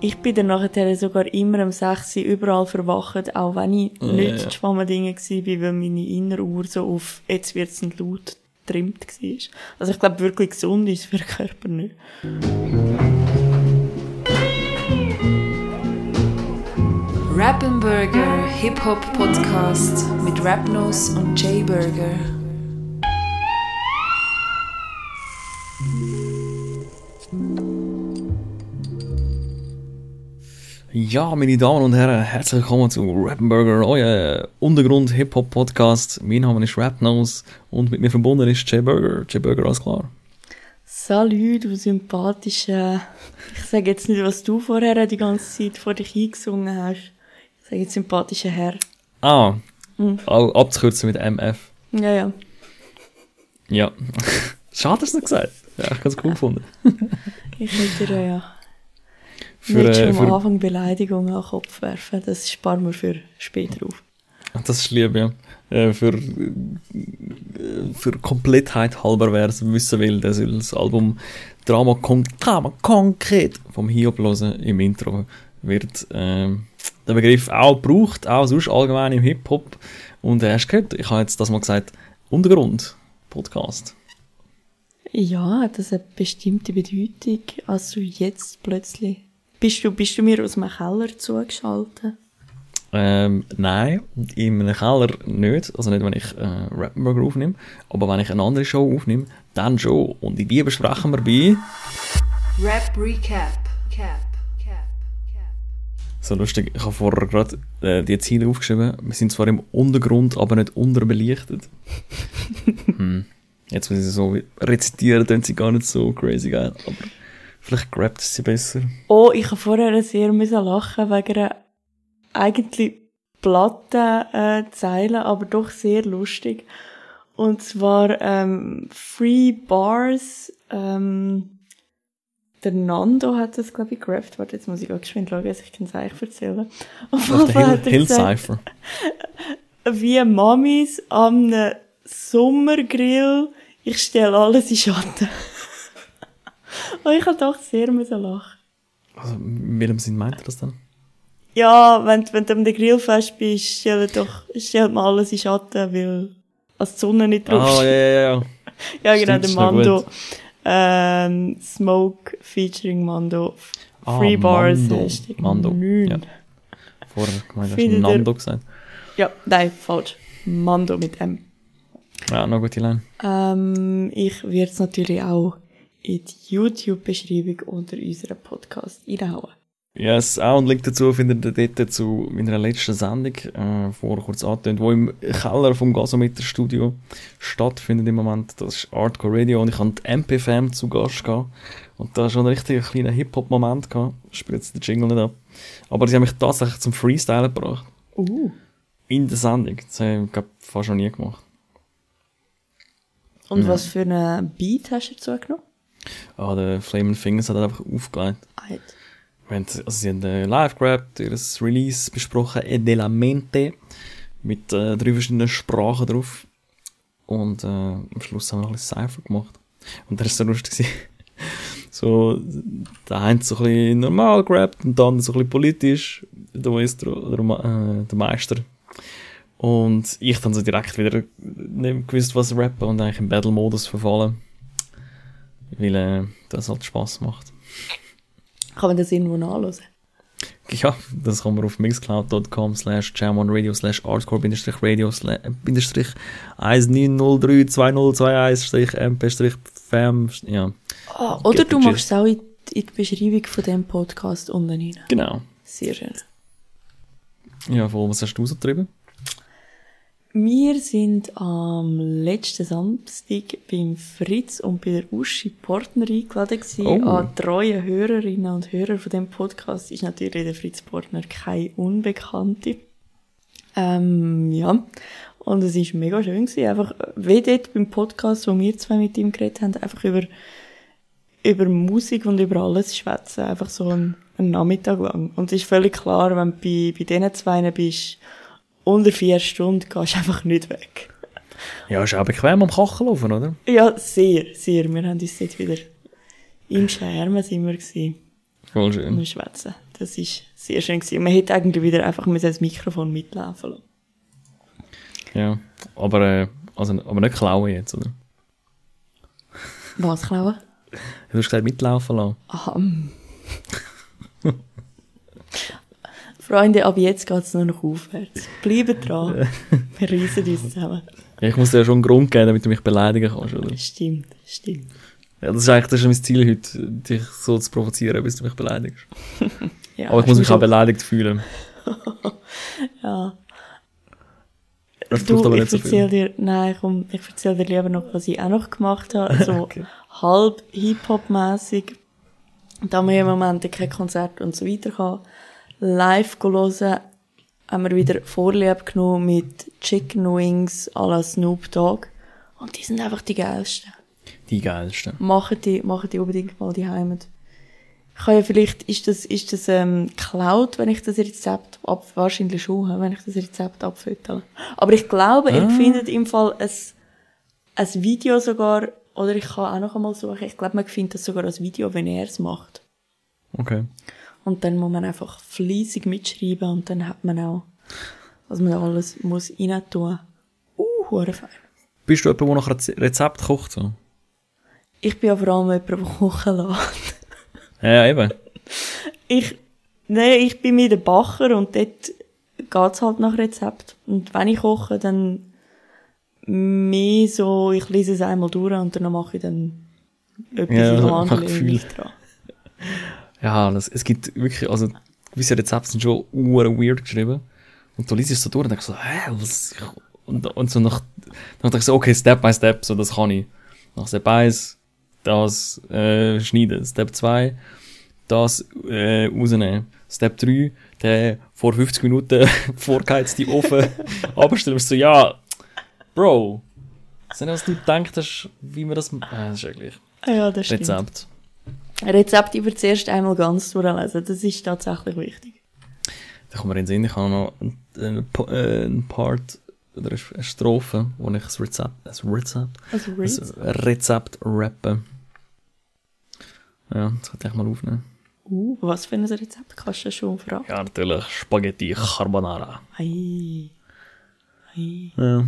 Ich bin dann nachher sogar immer um 6 Uhr überall verwacht, auch wenn ich Ja, nicht ja. ja. Schwammendinge war, weil meine Inneruhr so auf «Jetzt wird's nicht laut» getrimmt war. Also ich glaube, wirklich gesund ist für den Körper nicht. Rappenburger Hip-Hop Podcast mit Rapnos und Jay Burger. Ja, meine Damen und Herren, herzlich willkommen zu Rappenburger, euer Untergrund-Hip-Hop-Podcast. Mein Name ist Rapnose und mit mir verbunden ist Jay Burger. Jay Burger, alles klar? Salut, du sympathischer... Ich sage jetzt nicht, was du vorher die ganze Zeit vor dich eingesungen hast. Ich sage jetzt sympathischer Herr. Ah, Mhm. abzukürzen mit MF. Ja, ja. Ja. Schade, dass du es nicht gesagt hast. Ja, ich ganz cool gefunden. Ich hätte ja Für, nicht schon äh, am Anfang Beleidigungen an den Kopf werfen. Das sparen wir für später auf. das ist lieb, ja. Äh, für, äh, für Komplettheit halber, wer es wissen will, der soll das Album Drama, Kon Drama Konkret vom Hiob hören. Im Intro wird ähm, der Begriff auch gebraucht, auch sonst allgemein im Hip-Hop. Und äh, hast du gehört, ich habe jetzt das mal gesagt, Untergrund Podcast. Ja, hat das eine bestimmte Bedeutung, als du jetzt plötzlich... Bist du, bist du mir aus dem Keller zugeschaltet? Ähm, nein, in einem Keller nicht. Also nicht, wenn ich äh, Rappenburger aufnehme. Aber wenn ich eine andere Show aufnehme, dann schon. Und in die besprechen wir bei... Rap Recap. Cap. Cap. Cap. So lustig, ich habe vorher gerade äh, die Ziele aufgeschrieben. Wir sind zwar im Untergrund, aber nicht unterbelichtet. hm. Jetzt, wenn sie so rezitieren, tun sie gar nicht so crazy geil. Aber vielleicht grabt es sie besser. Oh, ich habe vorher sehr müssen lachen wegen einer eigentlich platten äh, Zeile, aber doch sehr lustig. Und zwar ähm, Free Bars. Ähm, der Nando hat das, glaube ich, gerappt. Warte, jetzt muss ich auch geschwind schauen, dass ich kann es eigentlich erzählen. Auf jeden Fall Hill, hat er Hill gesagt, Cypher. wie Mamis am Sommergrill, ich stelle alles in Schatten. Und ich habe doch sehr müssen lachen. Also, in welchem Sinn meint er das dann? Ja, wenn, wenn du am Grillfest bist, stell doch, stellt man alles in Schatten, weil als die Sonne nicht drauf Ah, ja, ja, ja. Ja, genau, der Mando. Ähm, Smoke featuring Mando. Ah, Free Bars Mando. Hashtag Mando, neun. ja. Vorher gemeint, hast du Nando gesagt. Ja, nein, falsch. Mando mit M. Ja, noch gute Line. Ähm, ich werde es natürlich auch in die YouTube-Beschreibung unter unserem Podcast reinhauen. Yes, auch ein Link dazu findet ihr dort zu meiner letzten Sendung, äh, vor kurz angetönt, wo im Keller vom Gasometer Studio stattfindet im Moment. Das ist Artcore Radio und ich habe die MP-Fam zu Gast gehabt. Und da schon ein richtig kleiner Hip-Hop-Moment gehabt. Ich spiele jetzt den Jingle nicht ab. Aber sie haben mich tatsächlich zum Freestyle gebracht. Uh. In der Sendung. Das habe ich, glaube fast noch nie gemacht. Und Ja. was für einen Beat hast du dazu genommen? Ah, der Flaming Fingers hat einfach aufgelegt. Alt. Wir haben, also sie haben äh, live gerappt, ihr Release besprochen, E de la Mente, mit äh, drei verschiedenen Sprachen drauf. Und äh, am Schluss haben wir noch ein bisschen Cypher gemacht. Und das war so lustig. so, der eine so ein bisschen normal gerappt und dann so ein bisschen politisch, der Maestro, oder äh, der Meister. Und ich dann so direkt wieder nicht gewusst, was rappen und eigentlich im Battle-Modus verfallen. Weil äh, das halt Spaß macht. Kann man das irgendwo nachhören? Ja, das kann man auf mixcloud.com slash jamonradio slash artcore bindestrich radio slash bindestrich 19032021 mp strich fam, ja, Ah, oder Get du machst es auch in, in die Beschreibung von dem Podcast unten rein. genau. Sehr schön. Ja, voll, was hast du so getrieben? Wir sind am letzten Samstag beim Fritz und bei der Uschi Portner eingeladen gewesen. Oh. An treue Hörerinnen und Hörer von dem Podcast ist natürlich der Fritz Portner kein Unbekannte. Ähm, ja. Und es ist mega schön gewesen. Einfach, wie dort beim Podcast, wo wir zwei mit ihm geredet haben, einfach über, über Musik und über alles schwätzen. Einfach so einen, einen Nachmittag lang. Und es ist völlig klar, wenn du bei, bei diesen zwei bist, unter vier Stunden gehst du einfach nicht weg. Ja, ist auch bequem am Kacheln ofen, oder? Ja, sehr, sehr. Wir haben uns dort wieder Im Schermen sind wir gewesen, Voll und schön. wir schwätzen. Das ist sehr schön gewesen. Man hätte eigentlich wieder einfach müssen das Mikrofon mitlaufen lassen. Ja. Aber, äh, also, aber nicht klauen jetzt, oder? Was klauen? Du hast gesagt, mitlaufen lassen. Aha. Freunde, ab jetzt geht's nur noch aufwärts. Bleibt dran. Wir reissen uns zusammen. Ich muss dir ja schon einen Grund geben, damit du mich beleidigen kannst, oder? Stimmt, stimmt. Ja, das ist eigentlich das ist mein Ziel heute, dich so zu provozieren, bis du mich beleidigst. Ja, Aber ich muss mich auch beleidigt fühlen. Ja. Das Du, aber ich nicht so erzähl viel. dir, nein, komm, ich erzähl dir lieber noch, was ich auch noch gemacht habe. So Okay. halb Hip-Hop-mässig. Da wir im Moment kein Konzert und so weiter haben. Live hören, haben wir wieder Vorlieb genommen mit Chicken Wings à la Snoop Dogg. Und die sind einfach die geilsten. Die geilsten. Machen die, machen die unbedingt mal die Heimat. Ich kann ja vielleicht, ist das, ist das, ähm, Cloud, wenn ich das Rezept ab, wahrscheinlich schon, wenn ich das Rezept abfüttere. Aber ich glaube, ihr Ah. findet im Fall ein, ein Video sogar, oder ich kann auch noch einmal suchen, ich glaube, man findet das sogar als Video, wenn er es macht. Okay. Und dann muss man einfach fleissig mitschreiben und dann hat man auch, was man alles muss rein tun. Uh, fein. Bist du jemand, der nach Reze- Rezept kocht? So? Ich bin ja vor allem jemand, der kochen lässt. Ja, eben. Ich, nee, ich bin mit der Bacher und dort geht's halt nach Rezept. Und wenn ich koche, dann mehr so, ich lese es einmal durch und dann mache ich dann etwas Ja, in der Hand dran. Ja, das, es gibt wirklich, also, gewisse Rezepte sind schon uhr weird geschrieben. Und du liest es so durch und denkst so, hä, was, und, und so nach, dann denkst du so, okay, Step by Step, so, das kann ich. Nach Step 1, das, äh, schneiden. Step 2, das, äh, rausnehmen. Step 3, der vor 50 Minuten vorgeheizte Ofen abstellen. So, ja, Bro, nicht, was du denkst, hast, wie man das, äh, das ist ja gleich. Ja, das stimmt. Rezept. Rezept über zuerst einmal ganz durchlesen, das ist tatsächlich wichtig. Da kommt mir in den Sinn, ich habe noch einen, einen, äh, Part oder eine Strophe, wo ich ein Rezept, ein Rezept, Also Rezept. rappe. Ja, das könnte ich mal aufnehmen. Uh, was für ein Rezept kannst du schon fragen? Ja, natürlich Spaghetti Carbonara. Ei. Ei. Ja.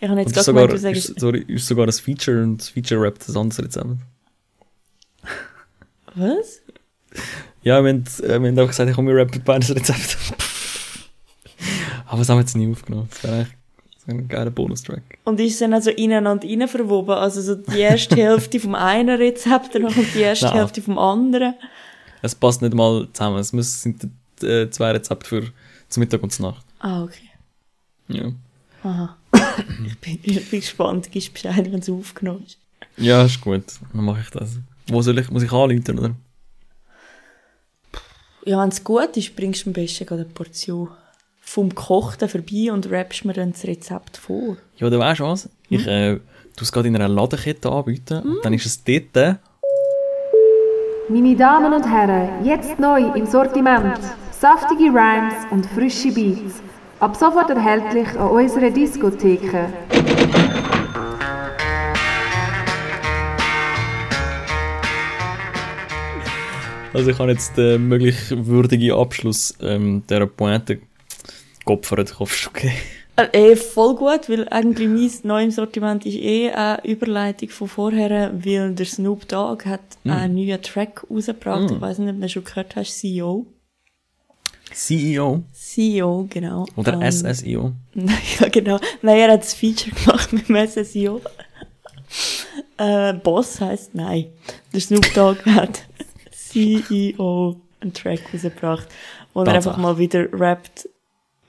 Ich habe jetzt gerade sogar, gemeint, du sagst, ist, sorry, ist sogar ein Feature und das Feature rappt ein anderes Rezept. Was? Ja, wir haben, äh, wir haben auch gesagt, ich komme, wir rappen beides Rezept. Aber das haben wir jetzt nie aufgenommen. Das wäre eigentlich so ein geiler Bonustrack. Und ist es dann also ineinander rein verwoben? Also so die erste Hälfte vom einen Rezept, dann kommt die erste Nein. Hälfte vom anderen. Es passt nicht mal zusammen. Es müssen, sind äh, zwei Rezepte für zum Mittag und zur Nacht. Ah, okay. Ja. Aha. ich, bin, ich bin gespannt, gibst Bescheid, wenn es aufgenommen ist. Ja, ist gut. Dann mache ich das. Wo soll ich, muss ich anrufen, oder? Ja, wenn es gut ist, bringst du am besten gerade eine Portion vom Gekochten vorbei und rappst mir dann das Rezept vor. Ja, du weißt was? Ich, äh, tu es gerade in einer Ladenkette anbieten. Und dann ist es dort, Meine Damen und Herren, jetzt neu im Sortiment. Saftige Rhymes und frische Beats. Ab sofort erhältlich an unserer Diskotheke. Also ich habe jetzt den möglich würdigen Abschluss ähm, dieser Pointe geopfert. Ich hoffe, es ist okay. Äh, eh, voll gut, weil eigentlich mein neues Sortiment ist eh eine Überleitung von vorher, weil der Snoop Dogg hat einen neuen Track rausgebracht. Ich weiß nicht, ob du schon gehört hast, CEO. CEO CEO, genau. oder Ähm, SSEO. ja, genau. Nein, er hat das Feature gemacht mit dem SSIO. äh, Boss heisst nein. Der Snoop Dogg hat CEO einen Track rausgebracht, wo er einfach mal wieder rappt,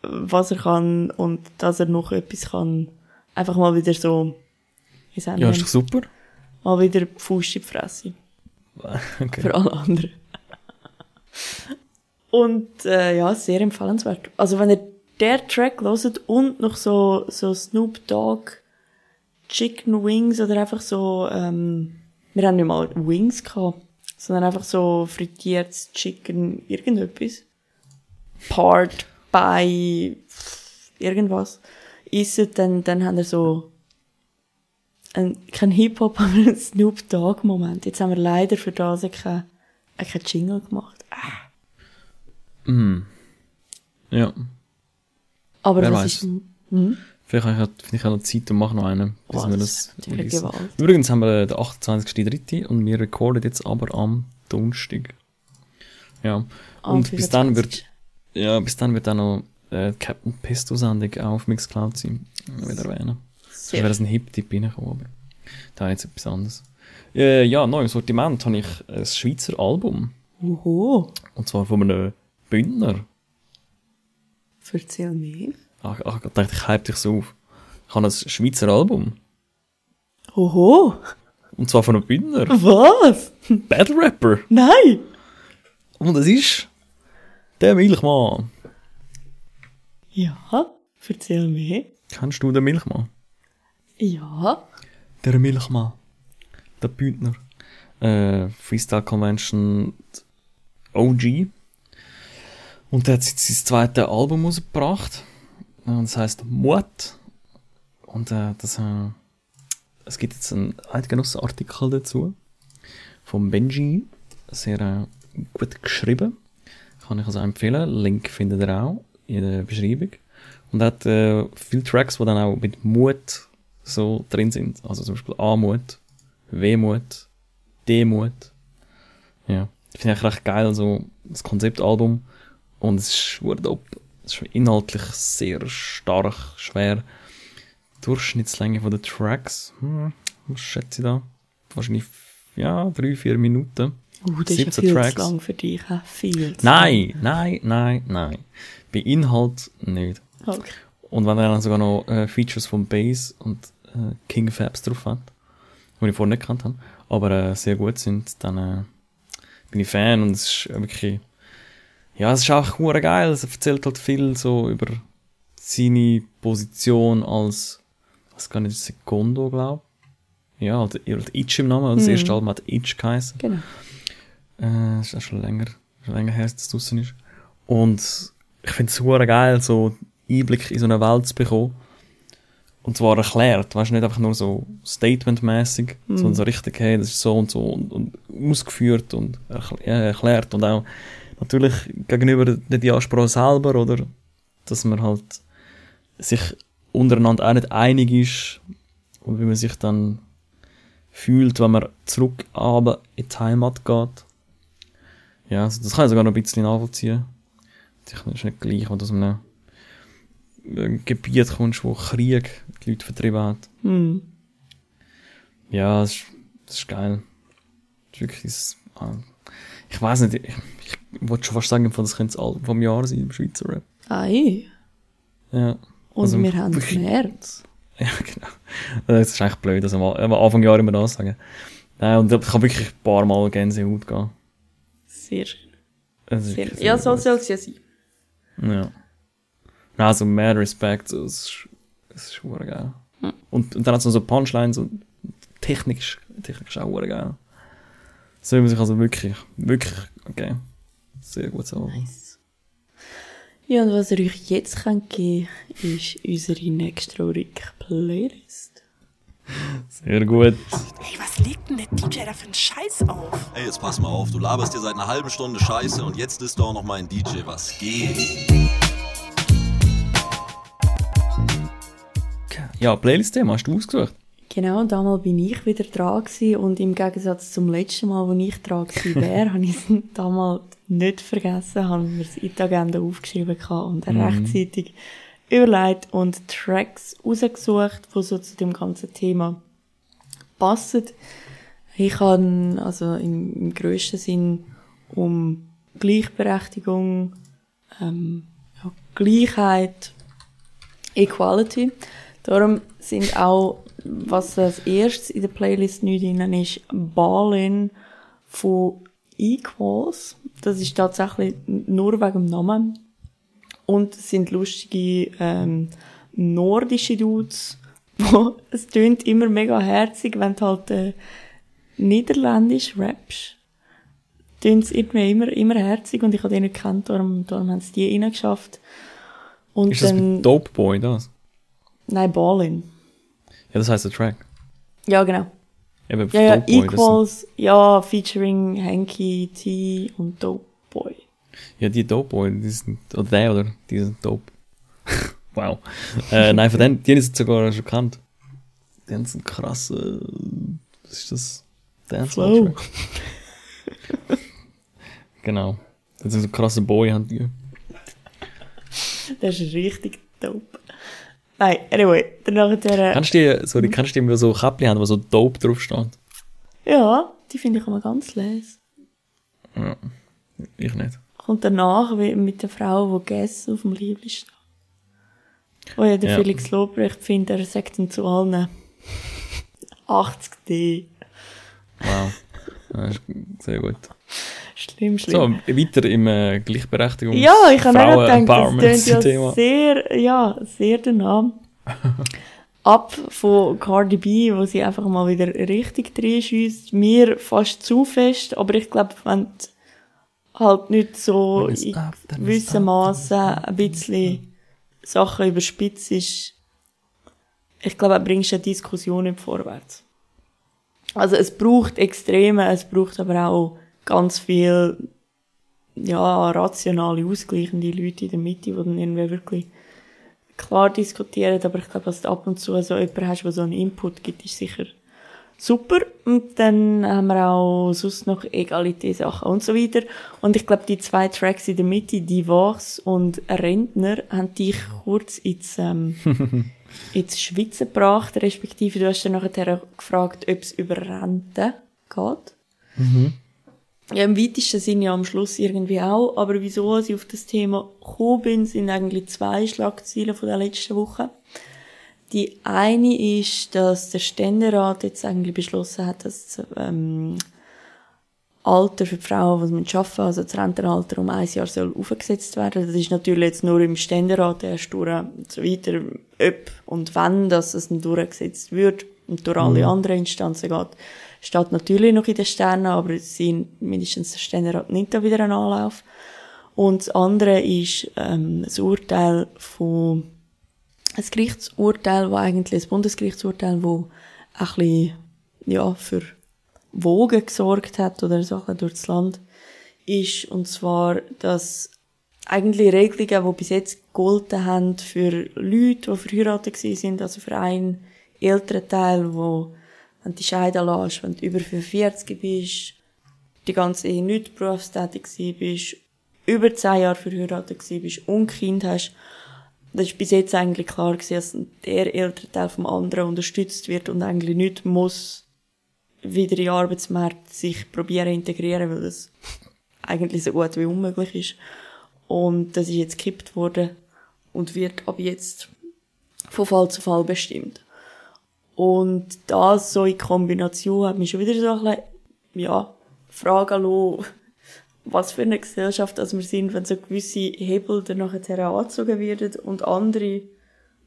was er kann und dass er noch etwas kann. Einfach mal wieder so, wie sagen Ja, ist doch super. mal wieder Fuß in die Fresse. Okay. Für alle anderen. Und äh, ja, sehr empfehlenswert. Also wenn ihr der Track hört und noch so, so Snoop Dogg Chicken Wings oder einfach so, ähm, wir haben nicht mal Wings gehabt, sondern einfach so frittiertes Chicken irgendetwas. Part bei irgendwas. Isset, dann, dann haben wir so ein, kein Hip-Hop, aber ein Snoop Dogg-Moment. Jetzt haben wir leider für das keinen kein Jingle gemacht. Mm. Ja. Aber Wer das weiß. ist, hm? Vielleicht habe ich, finde ich auch noch Zeit und mache noch einen, bis Oh, wir das das. Übrigens haben wir den 28.3. und wir recorden jetzt aber am Donnerstag. Ja. Und bis dann wird, 25. ja, bis dann wird auch noch äh, Captain Pesto Sendung auf Mixcloud sein. Ich will erwähnen. Sehr wäre ein Hip-Tipp reingekommen, aber da jetzt etwas anderes. Äh, ja, neu im Sortiment habe ich ein Schweizer Album. Oho, Und zwar von einem Bündner. erzähl mir. Ach, ach, ich dachte, ich hype dich so auf. Ich habe ein Schweizer Album. Oho, Und zwar von einem Bündner. was? Battle Rapper. Nein! Und es ist der Milchmann. Ja, erzähl mir. Kennst du den Milchmann? Ja, Der Milchmann. Der Bündner. Äh, Freestyle Convention OG. Und der hat jetzt sein zweites Album rausgebracht. Und das heißt Mut. Und äh, das, äh, es gibt jetzt einen Eidgenossenartikel dazu. Vom Benji. Sehr äh, gut geschrieben. Kann ich also empfehlen. Link findet ihr auch in der Beschreibung. Und er hat äh, viele Tracks, die dann auch mit Mut so drin sind. Also zum Beispiel A-Mut, W-Mut, D-Mut. Ja. Finde ich recht geil, so das Konzeptalbum. Und es ist schwer dope. Ist inhaltlich sehr stark, schwer. Durchschnittslänge von den Tracks, hm, was schätze ich da? Wahrscheinlich, ja, drei, vier Minuten. uh, das ist ja 17 viel Tracks. zu lang für dich. Viel zu Nein, nein, nein, nein. Bei Inhalt nicht. lang. Okay. Und wenn er dann sogar noch äh, Features von Bass und äh, King Fabs drauf hat, die ich vorher nicht gekannt habe, aber äh, sehr gut sind, dann äh, bin ich Fan und es ist wirklich, ja, es ist auch hure geil. Es erzählt halt viel so über seine Position als, was gar nicht, Secondo, glaube Ja, halt, hat Itch im Namen, also das Mhm. erste Album hat Itch geheißen. Genau. Äh, ist auch schon länger, schon länger her, dass es draussen ist. Und ich finde es geil, so Einblick in so eine Welt zu bekommen. Und zwar erklärt, weißt du, nicht einfach nur so statementmäßig, Mhm. sondern so richtig, hey, das ist so und so und, und ausgeführt und ja, erklärt und auch natürlich gegenüber der Diaspora selber, oder, dass man halt sich untereinander auch nicht einig ist und wie man sich dann fühlt, wenn man zurück aber in die Heimat geht. Ja, also das kann ich sogar noch ein bisschen nachvollziehen. Das ist nicht gleich, wenn du aus einem äh, Gebiet kommst, wo Krieg die Leute vertrieben hat. Hm. Ja, das ist, das ist geil. Das ist wirklich, das, ah, ich weiß nicht, ich, ich wollte schon fast sagen, das könnte das Album vom Jahr sein im Schweizer Rap. Ei. Ja. Und Also, wir haben wirklich- März. Ja, genau. Das ist eigentlich blöd, dass am am Anfang Jahr immer das sagen. Nein, und ich kann wirklich ein paar Mal Gänsehaut gehen. Sehr schön. Es Sehr, wirklich ja, sehr so soll es ja sein. Ja. Nein, also mehr Respekt, so, es ist, es ist geil. Hm. Und, und dann hat es noch so Punchlines und Technik ist, Technik ist auch geil. So man sich also wirklich, wirklich, okay. Sehr gut so. Nice. Ja, und was ihr euch jetzt könnt geben ist unsere nächste Rurik-Playlist. Sehr gut. Ey, was legt denn der DJ da für einen Scheiß auf? Ey, jetzt pass mal auf, du laberst dir seit einer halben Stunde Scheiße und jetzt ist doch noch mal ein DJ, was geht? Ja, Playlist-Thema hast du ausgesucht. Genau, und damals bin ich wieder dran gewesen und im Gegensatz zum letzten Mal, wo ich dran gewesen wäre, habe ich es damals nicht vergessen, haben wir es in die Agenda aufgeschrieben und Mhm. rechtzeitig überlegt und Tracks rausgesucht, die so zu dem ganzen Thema passen. Ich habe also im, im grössten Sinn um Gleichberechtigung, ähm, ja, Gleichheit, Equality. Darum sind auch, was als erstes in der Playlist nicht drin ist, Ballin von Equals. Das ist tatsächlich nur wegen dem Namen. Und es sind lustige ähm, nordische Dudes, wo es tönt immer mega herzig, wenn du halt äh, niederländisch rappst. Tönt es irgendwie immer, immer herzig und ich habe die nicht gekannt, darum, darum haben sie die reingeschafft. Und Ist das dann, mit Dope Boy das? nein, Ballin. Ja, das heisst der Track. Ja, genau. Eben Ja, ja, Boy, Equals, ja, featuring Hanky T und Dope Boy. Sind, ja, die Dope Boy, die sind, oder der, oder? Die sind dope. wow. Äh, nein, von denen, die ich sogar schon gekannt. Die haben so einen krassen, was ist das? Dance Flow. genau. Das ist so einen krassen Boy, haben die. Das ist richtig dope. Nein, anyway, danach der, Kannst du die, sorry, kannst du die so Käppchen haben, wo so dope drauf steht? ja, die finde ich immer ganz les. Ja. Ich nicht. Kommt danach mit der Frau, die Guess auf dem Liebling steht. Wo ja der Ja. Felix Lobrecht findet, er sagt dann zu allen 80D. Wow. Ja, ist sehr gut. Schlimm, schlimm. So, weiter im äh, Gleichberechtigungs Ja, ich habe auch gedacht, das ja Thema. sehr, ja, sehr danach. Ab von Cardi B, wo sie einfach mal wieder richtig reinschießt. Mir fast zu fest, aber ich glaube, wenn du halt nicht so in gewissem. Maße ein bisschen Sachen überspitzt ist, ich glaube, bringst du eine Diskussion nicht vorwärts. Also es braucht Extreme, es braucht aber auch ganz viel ja, rationale, ausgleichende Leute in der Mitte, die dann irgendwie wirklich klar diskutieren, aber ich glaube, dass du ab und zu so jemanden hast, der so einen Input gibt, ist sicher super. Und dann haben wir auch sonst noch Egalité-Sachen und so weiter. Und ich glaube, die zwei Tracks in der Mitte, die Wachs und Rentner, haben dich kurz ins, ähm, ins Schwitzen gebracht, respektive du hast dann nachher gefragt, ob es über Rente geht. Ja, im weitesten Sinne ja am Schluss irgendwie auch. Aber wieso ich auf das Thema gekommen bin, sind eigentlich zwei Schlagzeilen von der letzten Woche. Die eine ist, dass der Ständerat jetzt eigentlich beschlossen hat, dass ähm, Alter für die Frauen, die man arbeiten, also das Rentenalter um ein Jahr soll aufgesetzt werden. Das ist natürlich jetzt nur im Ständerat erst durch und so weiter, ob und wann dass es dann durchgesetzt wird und durch alle anderen Instanzen geht, steht natürlich noch in den Sternen, aber sie, mindestens der Ständerat nimmt da wieder einen Anlauf. Und das andere ist ähm, das Urteil von ein Gerichtsurteil, wo eigentlich ein Bundesgerichtsurteil, wo ein bisschen, ja, für Wogen gesorgt hat oder Sachen durch das Land ist. Und zwar, dass eigentlich Regelungen, die bis jetzt gegolten haben für Leute, die verheiratet sind, also für einen älteren Teil, wo, wenn du dich scheiden lässt, wenn du über 45 bist, die ganze Ehe nicht berufstätig bist, über 10 Jahre verheiratet bist und Kind hast, das ist bis jetzt eigentlich klar dass der ältere Teil vom anderen unterstützt wird und eigentlich nicht muss wieder in den Arbeitsmarkt sich probieren integrieren, weil das eigentlich so gut wie unmöglich ist. Und das ist jetzt gekippt worden und wird ab jetzt von Fall zu Fall bestimmt. Und das so in Kombination hat mich schon wieder so ein bisschen, ja, fragen lassen, was für eine Gesellschaft also wir sind, wenn so gewisse Hebel dann nachher angezogen werden und andere,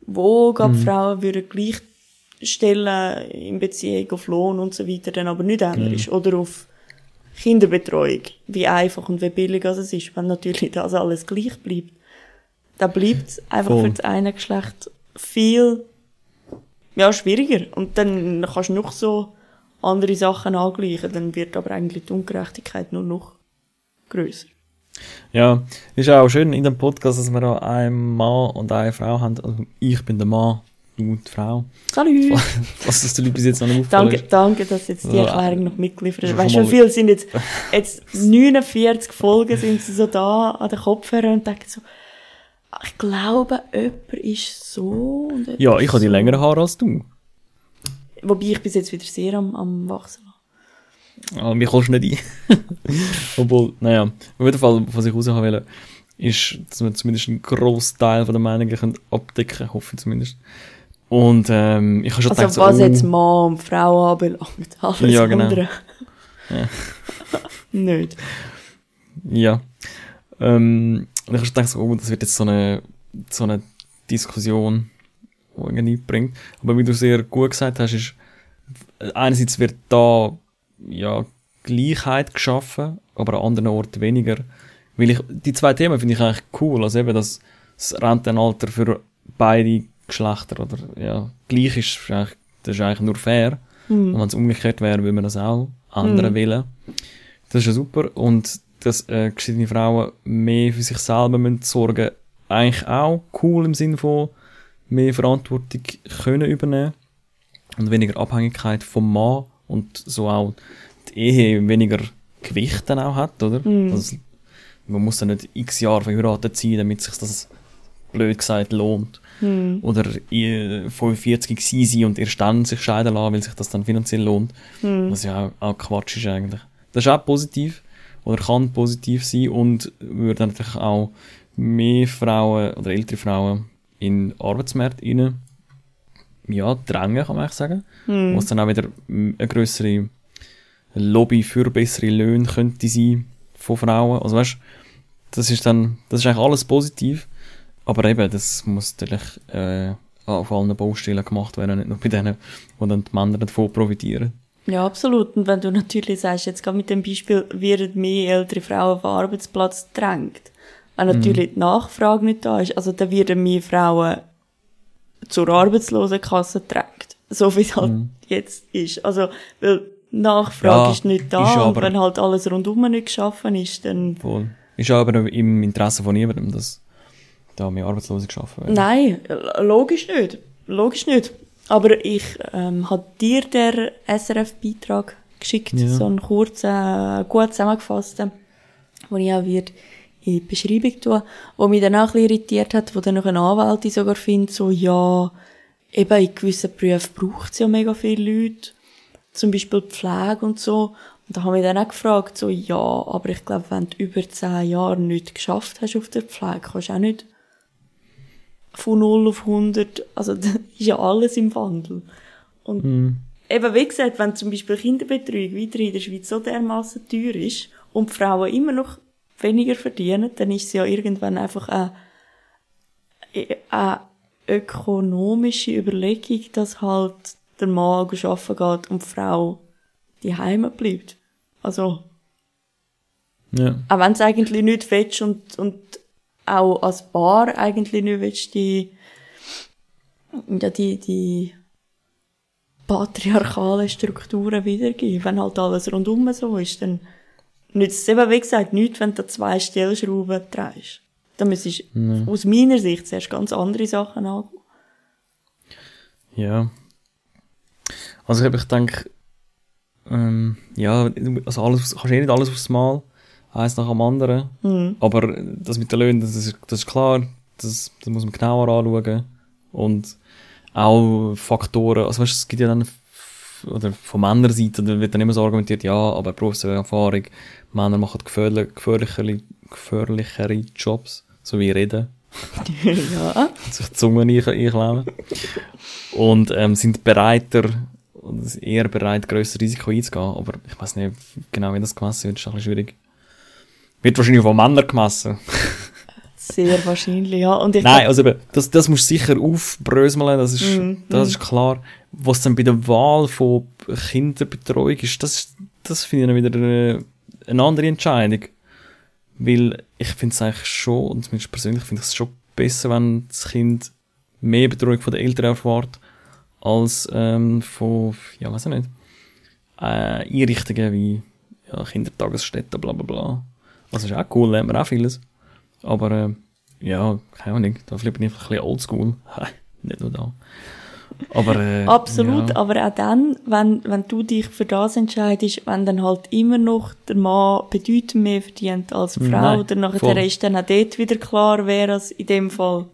wo gerade Frauen würden gleichstellen in Beziehung auf Lohn und so weiter, dann aber nicht ändern ist. Oder auf Kinderbetreuung, wie einfach und wie billig es ist, wenn natürlich das alles gleich bleibt. Dann bleibt einfach Voll. für das eine Geschlecht viel ja, schwieriger. Und dann kannst du noch so andere Sachen angleichen, dann wird aber eigentlich die Ungerechtigkeit nur noch größer. Ja, ist auch schön in dem Podcast, dass wir da einen Mann und eine Frau haben. Also ich bin der Mann, du die Frau. Salut! Was das den Leuten bis jetzt noch nicht aufgefallen Danke, danke, dass jetzt die. Erklärung noch mitgeliefert hast. Weißt du, wie viele sind jetzt, jetzt 49 Folgen sind sie so da an den Kopfhörern und denken so, "Ah, ich glaube, jemand ist so und Ja, ich habe die so." längeren Haare als du. Wobei ich bis jetzt wieder sehr am, am Wachsen war. Aber mir kommst du nicht ein. Obwohl, naja, auf jeden Fall, was ich raushaben will, ist, dass wir zumindest einen Großteil von der Meinungen können abdecken hoffe ich zumindest. Und ähm, ich habe schon Also gedacht, was so, oh, jetzt Mann und Frau anbelangt, alles Ja, genau. andere. Ja. Nicht. Ja. Ähm, und ich gedacht, so, oh, das wird jetzt so eine, so eine Diskussion, die irgendwie bringt. Aber wie du sehr gut gesagt hast, ist, einerseits wird da, ja, Gleichheit geschaffen, aber an anderen Orten weniger. Weil ich, die zwei Themen finde ich eigentlich cool. Also eben, dass das Rentenalter für beide Geschlechter oder, ja, gleich ist, ist eigentlich, das ist eigentlich nur fair. Und wenn es umgekehrt wäre, würde man das auch anderen wählen. Das ist ja super. Und dass äh, geschiedene Frauen mehr für sich selber müssen sorgen eigentlich auch cool im Sinne von mehr Verantwortung können übernehmen und weniger Abhängigkeit vom Mann und so auch die Ehe weniger Gewicht dann auch hat, oder? Also, man muss dann nicht x Jahre verheiratet sein, damit sich das blöd gesagt lohnt. Oder ihr 45 gewesen sein und erst dann sich scheiden lassen, weil sich das dann finanziell lohnt. Was ja auch, auch Quatsch ist eigentlich. Das ist auch positiv oder kann positiv sein und würde natürlich auch mehr Frauen oder ältere Frauen in den Arbeitsmarkt rein ja, drängen, kann man eigentlich sagen. Wo es dann auch wieder eine größere Lobby für bessere Löhne könnte sein von Frauen. Also weißt, das ist dann, das ist eigentlich alles positiv. Aber eben, das muss natürlich äh, auf allen Baustellen gemacht werden, nicht nur bei denen, wo dann die Männer davon profitieren. Ja, absolut. Und wenn du natürlich sagst, jetzt gerade mit dem Beispiel, werden mehr ältere Frauen auf den Arbeitsplatz gedrängt, wenn natürlich die Nachfrage nicht da ist, also dann werden mehr Frauen zur Arbeitslosenkasse gedrängt. So wie es halt jetzt ist. Also, weil Nachfrage Ja, ist nicht ist da und aber- wenn halt alles rundum nicht geschaffen ist, dann... Voll. Ist aber im Interesse von niemandem, dass da mehr Arbeitslose geschaffen werden. Nein, logisch nicht. Logisch nicht. Aber ich ähm, habe dir der SRF-Beitrag geschickt, Ja. so einen kurzen, äh, gut zusammengefassten, den ich auch wird in die Beschreibung tun, wo mich dann auch ein bisschen irritiert hat, wo dann noch eine Anwältin sogar findet, so, ja, eben in gewissen Berufen braucht es ja mega viele Leute, zum Beispiel Pflege und so. Und da habe ich dann auch gefragt, so, ja, aber ich glaube, wenn du über zehn Jahre nichts geschafft hast auf der Pflege, kannst du auch nicht von 0 auf 100, also da ist ja alles im Wandel. Und eben, wie gesagt, wenn zum Beispiel Kinderbetreuung weiter in der Schweiz so dermaßen teuer ist und Frauen immer noch weniger verdienen, dann ist es ja irgendwann einfach eine, eine ökonomische Überlegung, dass halt der Mann arbeiten geht und die Frau die Heime bleibt. Also, Ja. auch wenn du eigentlich nicht willst und, und auch als Paar eigentlich nicht willst, die, ja, die, die patriarchalen Strukturen wiedergeben. Wenn halt alles rundum so ist, dann nützt es eben, wie gesagt, nichts, wenn du zwei Stellschrauben drehst. Da müsstest du aus meiner Sicht zuerst ganz andere Sachen angehen. Ja. Also ich, ich denke, ähm, ja, du- also alles, kannst eh nicht alles aufs Mal, eins nach dem anderen. Aber das mit den Löhnen, das ist, das ist klar, das, das muss man genauer anschauen. Und auch Faktoren, also weißt, es gibt ja dann, oder von Männerseite, da wird dann immer so argumentiert, ja, aber Berufserfahrung, Männer machen gefährlich, gefährlichere, gefährlichere Jobs, so wie reden ja. sich die Zunge ein- einkleben. Und ähm, sind bereiter, eher bereit, grösser Risiko einzugehen. Aber ich weiß nicht genau, wie das gemessen wird, ist ein bisschen schwierig. Wird wahrscheinlich von Männern gemessen. Sehr wahrscheinlich, ja. Und ich Nein, also eben, das, das musst du sicher aufbröseln, das ist, Mhm, das ist klar. Was dann bei der Wahl von Kinderbetreuung ist, das, das finde ich dann wieder eine, eine andere Entscheidung. Weil ich finde es eigentlich schon, und zumindest persönlich finde ich es schon besser, wenn das Kind mehr Betreuung von den Eltern erfährt, als ähm, von, ja, weiß ich nicht, äh, Einrichtungen wie ja, Kindertagesstätten, bla bla bla. Also ist auch cool, lernt man auch vieles. Aber äh, ja, keine Ahnung, da bin ich einfach ein bisschen oldschool. Nicht nur da. Aber äh, Absolut, ja. aber auch dann, wenn, wenn du dich für das entscheidest, wenn dann halt immer noch der Mann bedeutend mehr verdient als die Frau, Nein, dann nachher voll. ist dann auch dort wieder klar, wer es in dem Fall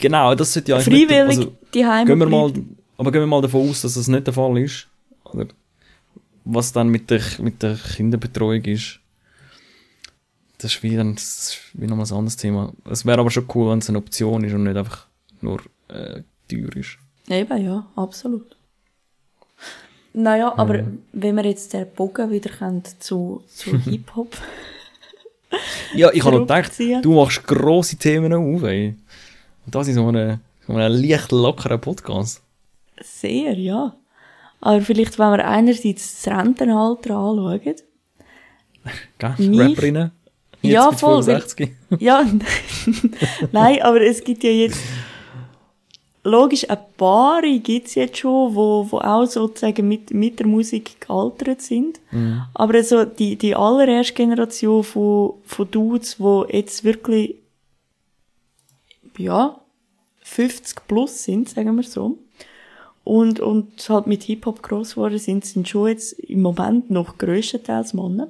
Genau, das sollte ja eigentlich nicht- freiwillig also, die gehen wir mal, aber gehen wir mal davon aus, dass das nicht der Fall ist. Oder was dann mit der, mit der Kinderbetreuung ist. Das ist wie, dann, das ist wie nochmal ein anderes Thema. Es wäre aber schon cool, wenn es eine Option ist und nicht einfach nur äh, teuer ist. Eben, ja, absolut. Naja, aber wenn wir jetzt den Bogen wieder können zu, zu Hip-Hop. Ja, ich habe noch gedacht, du machst grosse Themen auf, ey. Und das ist so ein so eine leicht lockerer Podcast. Sehr, ja. Aber vielleicht, wenn wir einerseits das Rentenalter anschauen. Gell? Mich? Rapperinnen? Jetzt Ja, voll, 65. Ja, nein, aber es gibt ja jetzt logisch, ein paar gibt's jetzt schon, wo, wo auch sozusagen mit, mit der Musik gealtert sind. Aber so die, die allererste Generation von, von Dudes, wo jetzt wirklich, ja, 50 plus sind, sagen wir so. Und, und halt mit Hip-Hop gross geworden sind, sind schon jetzt im Moment noch grösstenteils Männer.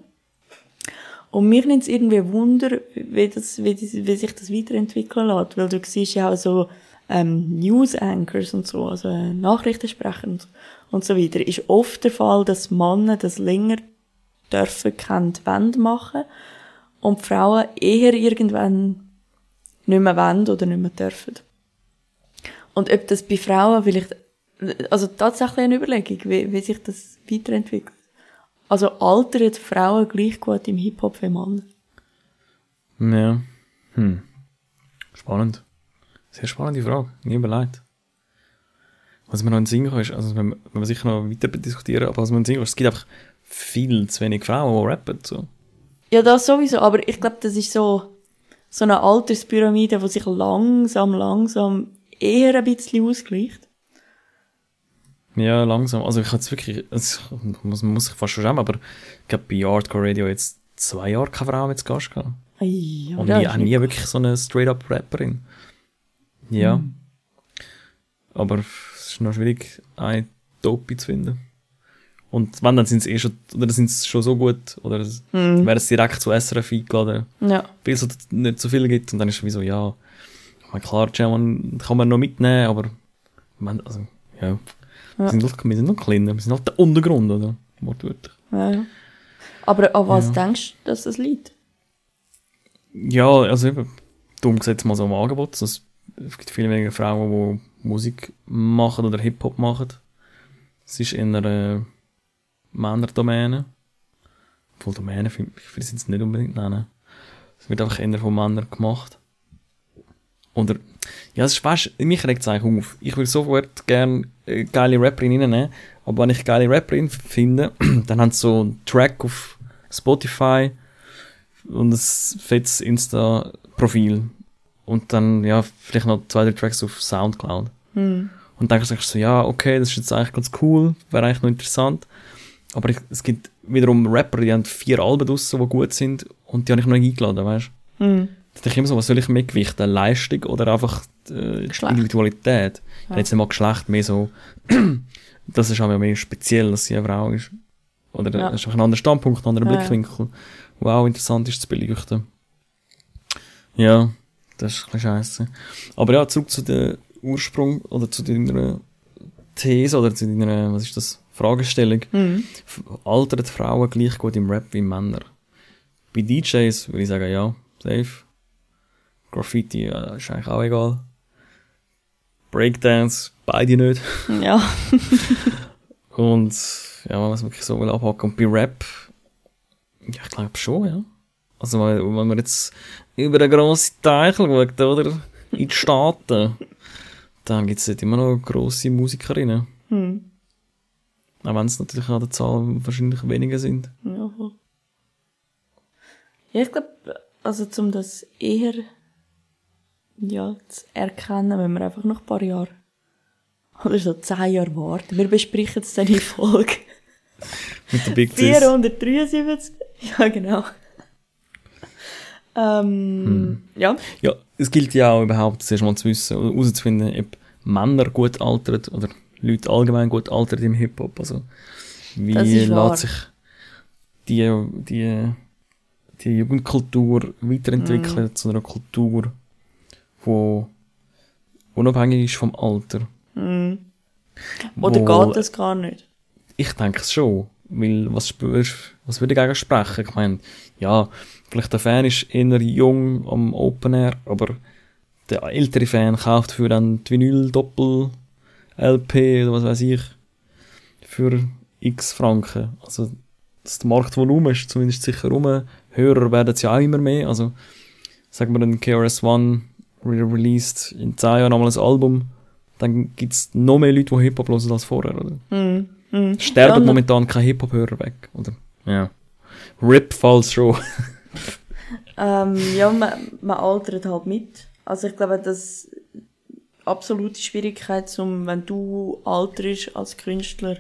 Und mir nimmt es irgendwie Wunder, wie, das, wie, das, wie sich das weiterentwickeln lässt. Weil du siehst ja auch so ähm, News Anchors und so, also äh, Nachrichtensprecher und, und so weiter. Ist oft der Fall, dass Männer das länger dürfen, können, wollen machen und Frauen eher irgendwann nicht mehr wollen oder nicht mehr dürfen. Und ob das bei Frauen vielleicht, also tatsächlich eine Überlegung, wie, wie sich das weiterentwickelt. Also altern Frauen gleich gut im Hip-Hop wie Männer? Ja. Hm. Spannend. Sehr spannende Frage. Nie überlegt. Was mir noch in den Sinn kam, ist, also wenn, wenn wir sicher noch weiter diskutieren, aber was mir in den Sinn kam, ist, es gibt einfach viel zu wenig Frauen, die rappen, so. Ja, das sowieso, aber ich glaube, das ist so, so eine Alterspyramide, die sich langsam, langsam eher ein bisschen ausgleicht. Ja, langsam. Also ich habe jetzt wirklich, es muss, man muss sich fast schon schämen, aber ich glaube bei Hardcore Radio jetzt zwei Jahre keine Frau zu Gast gehabt. Ei, aber Und nie, auch nie wirklich so eine straight-up Rapperin. Ja. Mhm. Aber es ist noch schwierig, eine Topi zu finden. Und wenn, dann sind sie eh schon, oder sind sie schon so gut, oder es- Mhm. wäre es direkt zu SRF eingeladen, Ja, weil es halt nicht so viel gibt, und dann ist es wie so, ja, ich klar, German kann man noch mitnehmen, aber, man, also, ja, Ja. sind wir sind noch kleiner, wir sind halt der Untergrund, oder? Wortwörtlich. ja, ja. Aber an was Ja. denkst du, dass das liegt? Ja, also eben, dumm gesagt mal so am Angebot. Es gibt viel weniger Frauen, die Musik machen oder Hip-Hop machen. Es ist in einer Männerdomäne. Obwohl Domäne, ich, will es jetzt nicht unbedingt nennen. Es wird einfach eher von Männern gemacht. Oder, ja, es ist fast, mich regt es eigentlich auf. Ich würde sofort gerne äh, geile Rapperin reinnehmen, aber wenn ich geile Rapperin finde, dann haben sie so einen Track auf Spotify, und ein fettes Insta-Profil. Und dann, ja, vielleicht noch zwei, drei Tracks auf Soundcloud. Hm. Und dann denkst du so, ja, okay, das ist jetzt eigentlich ganz cool, wäre eigentlich noch interessant. Aber ich, es gibt wiederum Rapper, die haben vier Alben draussen, die gut sind, und die habe ich noch nicht eingeladen, weißt du? Hm. Da denke ich immer so, was soll ich mehr gewichten? Leistung oder einfach äh. Individualität? Ja. Jetzt nicht mal Geschlecht, mehr so, das ist auch mehr speziell, dass sie eine Frau ist. Oder Ja. das ist ein anderer Standpunkt, ein anderer Ja. Blickwinkel, wo auch interessant ist zu beleuchten. Ja, das ist ein bisschen scheisse. Aber ja, zurück zu der Ursprung oder zu deiner These oder zu deiner, was ist das, Fragestellung. Hm. Altern die Frauen gleich gut im Rap wie Männer? Bei DJs würde ich sagen, ja, safe. Graffiti ja, ist eigentlich auch egal. Breakdance, beide nicht. Ja. Und ja, wenn man es wirklich so will abhaken. Und bei Rap, ja, ich glaube schon, ja. Also wenn, wenn man jetzt über den grossen Teich schaut, oder? In die Staaten, dann gibt es dort immer noch grosse Musikerinnen. Hm. Auch wenn es natürlich an der Zahl wahrscheinlich weniger sind. Ja, voll. Ja, ich glaube, also zum das eher ja, zu erkennen, wenn wir einfach noch ein paar Jahre oder so zehn Jahre warten. Wir besprechen jetzt dann die Folge Mit der Big Sis. 473. Ja, genau. Ähm, ja. Ja, es gilt ja auch überhaupt zuerst mal zu wissen oder herauszufinden, ob Männer gut altern oder Leute allgemein gut altern im Hip-Hop. Also, wie Das ist wahr. lässt sich die, die, die Jugendkultur weiterentwickeln Mm. zu einer Kultur, die unabhängig ist vom Alter. Hm. Oder Wo- geht das gar nicht? Ich denke es schon. Weil, was, was würde dagegen sprechen? Ich meine, ja, vielleicht der Fan ist eher jung am Open Air, aber der ältere Fan kauft für dann die Vinyl-Doppel-LP oder was weiß ich für x Franken. Also, das Marktvolumen ist zumindest sicher rum. Hörer werden es ja auch immer mehr. Also, sagen wir, ein KRS-One re released in 10 Jahren nochmal ein Album, dann gibt es noch mehr Leute, die Hip-Hop hören als vorher, oder? Hm. Hm. Sterben Ja, momentan kein Hip-Hop-Hörer weg, oder? Ja. Rip falls schon. Ähm, ja, man, man altert halt mit. Also ich glaube, dass absolute Schwierigkeit, zum, wenn du alterst als Künstler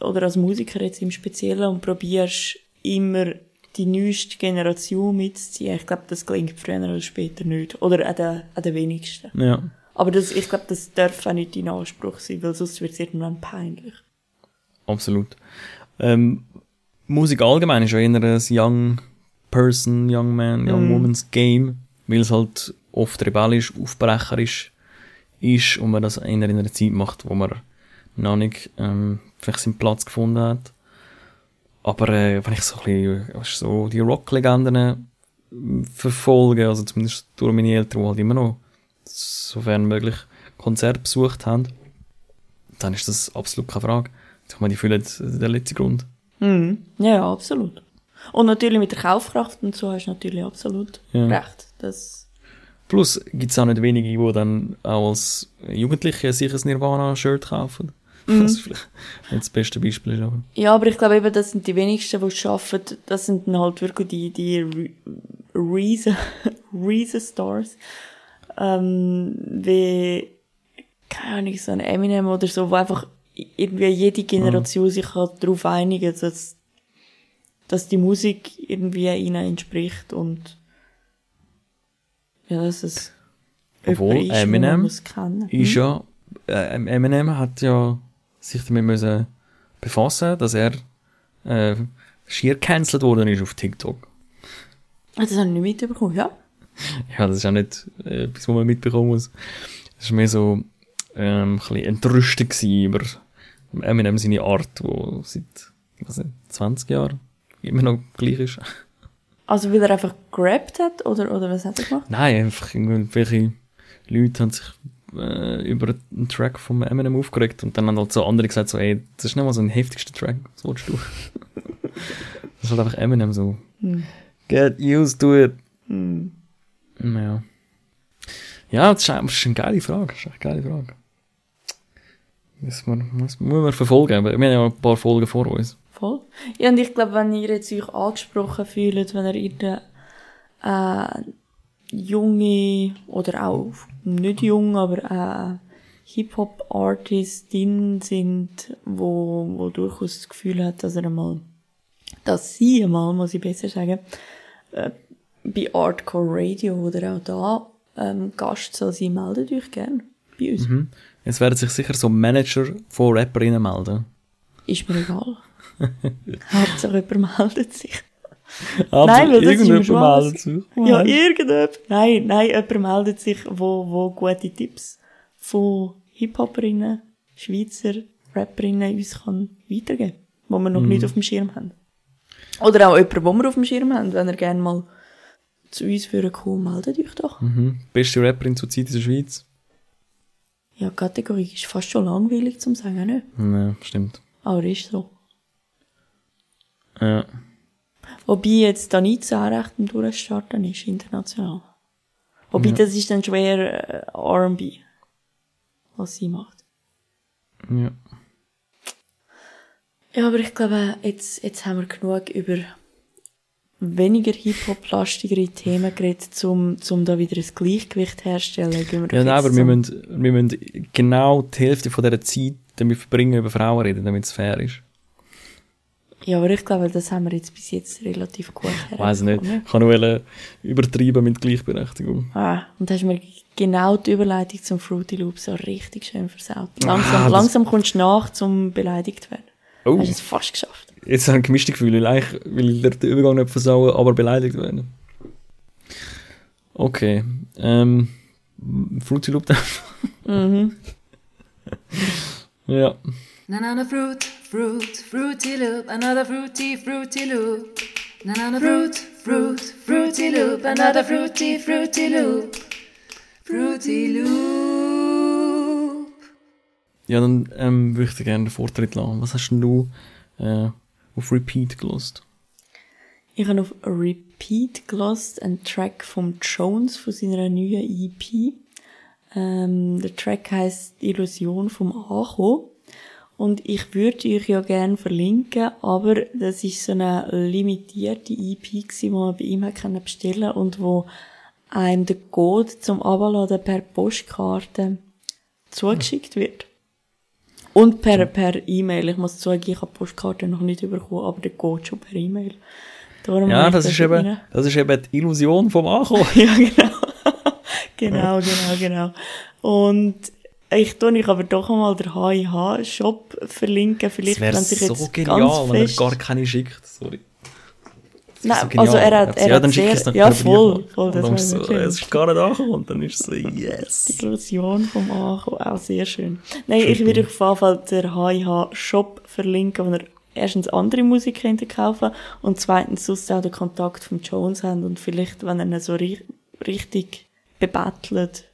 oder als Musiker jetzt im Speziellen und probierst immer die neueste Generation mitzuziehen. Ich glaube, das gelingt früher oder später nicht. Oder an den, an den wenigsten. Ja. Aber das, ich glaube, das darf auch nicht dein Anspruch sein, weil sonst wird es irgendwann peinlich. Absolut. Ähm, Musik allgemein ist ja eher ein Young Person, Young Man, Young Woman's Game, weil es halt oft rebellisch, aufbrecherisch ist und man das eher in einer Zeit macht, wo man noch nicht ähm, vielleicht seinen Platz gefunden hat. Aber äh, wenn ich so ein bisschen weißt, so die Rock-Legenden äh, verfolge, also zumindest durch meine Eltern, die halt immer noch, sofern möglich, Konzerte besucht haben, dann ist das absolut keine Frage. Ich meine, die fühlen den letzten Grund. Mhm. Ja, ja, absolut. Und natürlich mit der Kaufkraft und so hast du natürlich absolut Ja. recht. Das, Plus gibt es auch nicht wenige, die dann auch als Jugendliche sich ein Nirvana-Shirt kaufen. Das vielleicht nicht das beste Beispiel, ist, aber ja, aber ich glaube eben, das sind die wenigsten, die es arbeiten. Das sind dann halt wirklich die, die Reason, Reason Stars. Ähm, wie, keine Ahnung, so ein Eminem oder so, wo einfach irgendwie jede Generation sich halt darauf einigen, dass, dass die Musik irgendwie ihnen entspricht und, ja, Obwohl, jemand ist, den Eminem ist ja, äh, Eminem hat ja sich damit müssen befassen, dass er äh, schier cancelled worden ist auf TikTok. Ah, Das habe ich nicht mitbekommen, ja. Ja, das ist auch nicht äh, etwas, was man mitbekommen muss. Das war mehr so ähm, ein bisschen entrüstet gewesen über Eminem seine Art, die seit weiß nicht, 20 Jahren immer noch gleich ist. Also, weil er einfach gerappt hat, oder, oder was hat er gemacht? Nein, einfach irgendwelche Leute haben sich äh, über einen Track von Eminem aufgeregt und dann haben halt so andere gesagt, so, ey, das ist nicht mal so ein heftigster Track, was willst du? das ist halt einfach Eminem so. Get used to it. Ja. Ja, das ist, das ist eine geile Frage. Das ist eine geile Frage. Muss man, muss, muss man verfolgen. aber Wir haben ja ein paar Folgen vor uns. Voll. Ja, und ich glaube, wenn ihr jetzt euch angesprochen fühlt, wenn ihr irgendeine äh, junge oder auch nicht jung, aber äh, Hip-Hop-Artistin sind, wo, wo durchaus das Gefühl hat, dass er einmal, dass sie einmal, muss ich besser sagen, äh, bei Hardcore Radio oder auch da ähm, Gast soll sein, meldet euch gerne bei uns. Jetzt werden sich sicher so Manager von Rapperinnen melden. Ist mir egal. Hauptsache jemand meldet sich. Aber Nein, weil das schon meldet sich. Ja, irgendjemand. Nein, nein, jemand meldet sich, wo, wo gute Tipps von Hip-Hoperinnen, Schweizer Rapperinnen uns kann weitergeben wo wir noch nicht auf dem Schirm haben. Oder auch jemand, wo wir auf dem Schirm haben, wenn ihr gerne mal zu uns würden kommen, meldet euch doch. Mhm. Beste Rapperin zurzeit in der Schweiz? Ja, die Kategorie ist fast schon langweilig zum sagen, nicht? Ja, stimmt. Aber ist so. Ja. Wobei jetzt da nicht so recht am Durchstarten ist, international. Wobei das ist dann schwer äh, R&B, was sie macht. ja. Ja, aber ich glaube, jetzt, jetzt haben wir genug über weniger Hip-Hop-lastigere Themen geredet, um, um da wieder ein Gleichgewicht herzustellen. Ja, nein, aber wir zum- müssen, wir müssen genau die Hälfte von dieser Zeit damit verbringen, über Frauen reden, damit es fair ist. Ja, aber ich glaube, das haben wir jetzt bis jetzt relativ gut Ich weiss nicht. Ich kann nur übertreiben mit Gleichberechtigung. Ah, und da hast du mir genau die Überleitung zum Fruity Loop so richtig schön versaut. Langsam, Ah, langsam kommst du nach, zum beleidigt werden. Oh, Hast du es fast geschafft. jetzt habe ich gemischte Gefühle. weil Eigentlich will der den Übergang nicht versauen, aber beleidigt werden. Okay. Ähm, Fruity Loop dann. Mhm. ja. Banana fruit, fruit, fruity loop, another fruity, fruity loop. Banana fruit, fruit, fruity loop, another fruity, fruity loop. Fruity loop. Ja, dann ähm, würde ich dir gerne den Vortritt lassen. Was hast denn du äh, auf Repeat gelost? Ich habe auf Repeat gelost, einen Track vom Jones von seiner neuen EP. Ähm, der Track heißt Illusion vom Ankommen. Und ich würde euch ja gerne verlinken, aber das ist so eine limitierte EP gewesen, die man bei ihm hat bestellen und wo einem der Code zum Abladen per Postkarte zugeschickt wird. Und per, per E-Mail. Ich muss sagen, ich habe Postkarte noch nicht bekommen, aber der Code schon per E-Mail. Darum Ja, ich das ist, eben, rein. das ist eben die Illusion vom Ankommen. Ja, genau. genau, genau, genau. Und ich tue euch aber doch einmal den HIH-Shop verlinken, Das vielleicht, wäre wenn sich so jetzt genial, ganz wenn er gar keine schickt. Sorry. Nein, so also er hat, er ja, dann sehr, dann ja, voll, voll, das ist so, es ist gar nicht angekommen. Und dann ist es so, die yes. Illusion vom Ankommen, auch sehr schön. Nein, ich würde euch auf jeden Fall den HIH-Shop verlinken, wo ihr erstens andere Musik könnt kaufen und zweitens sonst auch den Kontakt vom Jones habt und vielleicht, wenn ihr ihn so ri richtig bebattelt,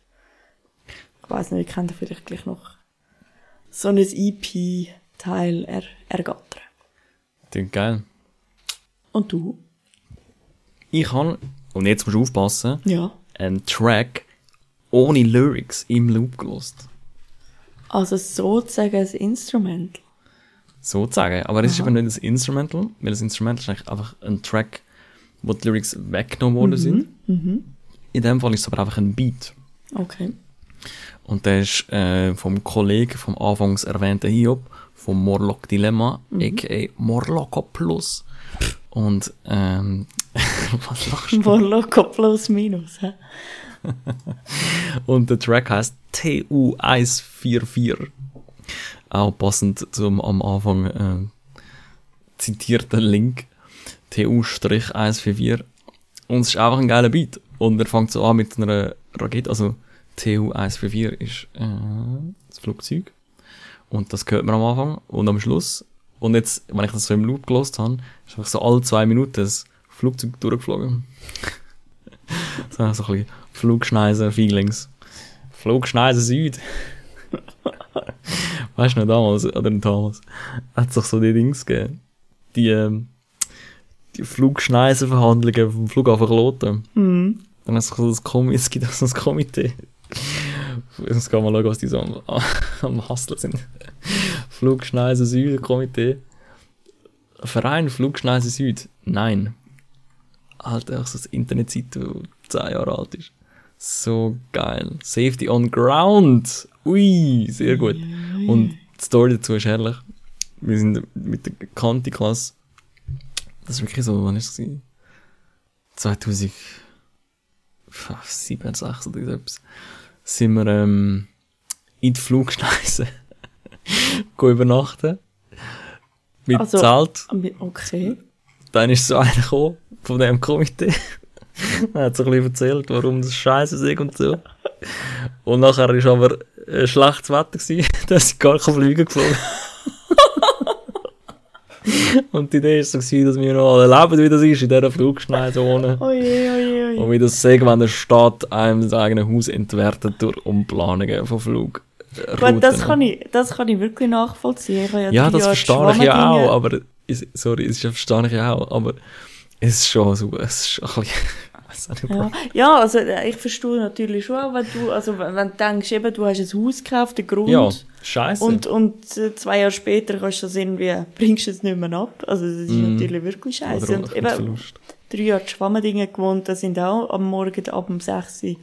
ich weiss nicht, könnt ihr vielleicht gleich noch so ein EP-Teil er ergattern. Klingt geil. Und du? Ich habe, und jetzt musst du aufpassen, Ja. einen Track ohne Lyrics im Loop gelost. Also sozusagen ein Instrumental. Sozusagen. Aber es ist eben nicht das Instrumental, weil das Instrumental ist eigentlich einfach ein Track, wo die Lyrics weggenommen worden sind. In dem Fall ist es aber einfach ein Beat. Okay. Und der ist äh, vom Kollegen vom anfangs erwähnten Hiob, vom Morlock Dilemma, aka Morlocko Plus. Und, ähm, was lachst du? Morloco plus minus. hä? Und der Track heißt TU144. Auch passend zum am Anfang äh, zitierten Link. TU-144. Und es ist einfach ein geiler Beat. Und er fängt so an mit einer Rakete. Also TU-144 ist äh, das Flugzeug. Und das hört man am Anfang und am Schluss. Und jetzt, wenn ich das so im Loop gelost habe, ist einfach so alle zwei Minuten das Flugzeug durchgeflogen. so, so ein bisschen Flugschneisen-Feelings. Flugschneisen Süd. weißt du noch damals, oder damals, hat es doch so die Dings gegeben. Die, ähm, die Flugschneisen-Verhandlungen vom Flughafen Kloten. Mhm. Dann hat es so das Komitee, es gibt auch so ein Komitee. Sonst gehen wir schauen, was die so am, am Hustle sind. Flugschneise Süd, Komitee. Verein Flugschneise Süd? Nein. Alter, auch so das Internetseite, die 10 Jahre alt ist. So geil. Safety on Ground. Ui, sehr gut. Und die Story dazu ist herrlich. Wir sind mit der Kanti-Klasse. Das ist wirklich so, wann ist es? 2000. 7, 6 oder so etwas, sind wir ähm, in die Flugschneise übernachten. Mit also, Zelt. Okay. Dann ist so einer gekommen von dem Komitee. er hat sich ein bisschen erzählt, warum das scheiße ist und so. Und nachher war aber äh, schlechtes Wetter, gewesen, dass ich gar keine Flüge geflogen und die Idee war so, gewesen, dass wir noch alle leben, wie das ist, in dieser Flugschneidezone. Oje, oje, oje. Und wie das sagen, wenn der Staat einem das eigene Haus entwertet durch Umplanungen von Flug. Gut, das kann ich, das kann ich wirklich nachvollziehen. Ich ja, Ja, das Jahre verstehe ich ja auch, aber, sorry, das verstehe ich ja auch, aber es ist schon so, es ist ein bisschen, nicht, Ja, ja, also äh, ich verstehe natürlich schon, wenn du, also wenn du denkst, eben, du hast ein Haus gekauft, den Grund, ja, scheiße. und, und äh, zwei Jahre später kannst du das irgendwie, bringst du es nicht mehr ab. Also das ist Mhm. natürlich wirklich scheiße. Und eben, Verlust. drei Jahre in Schwammendingen gewohnt, da sind auch am Morgen ab um 6 Uhr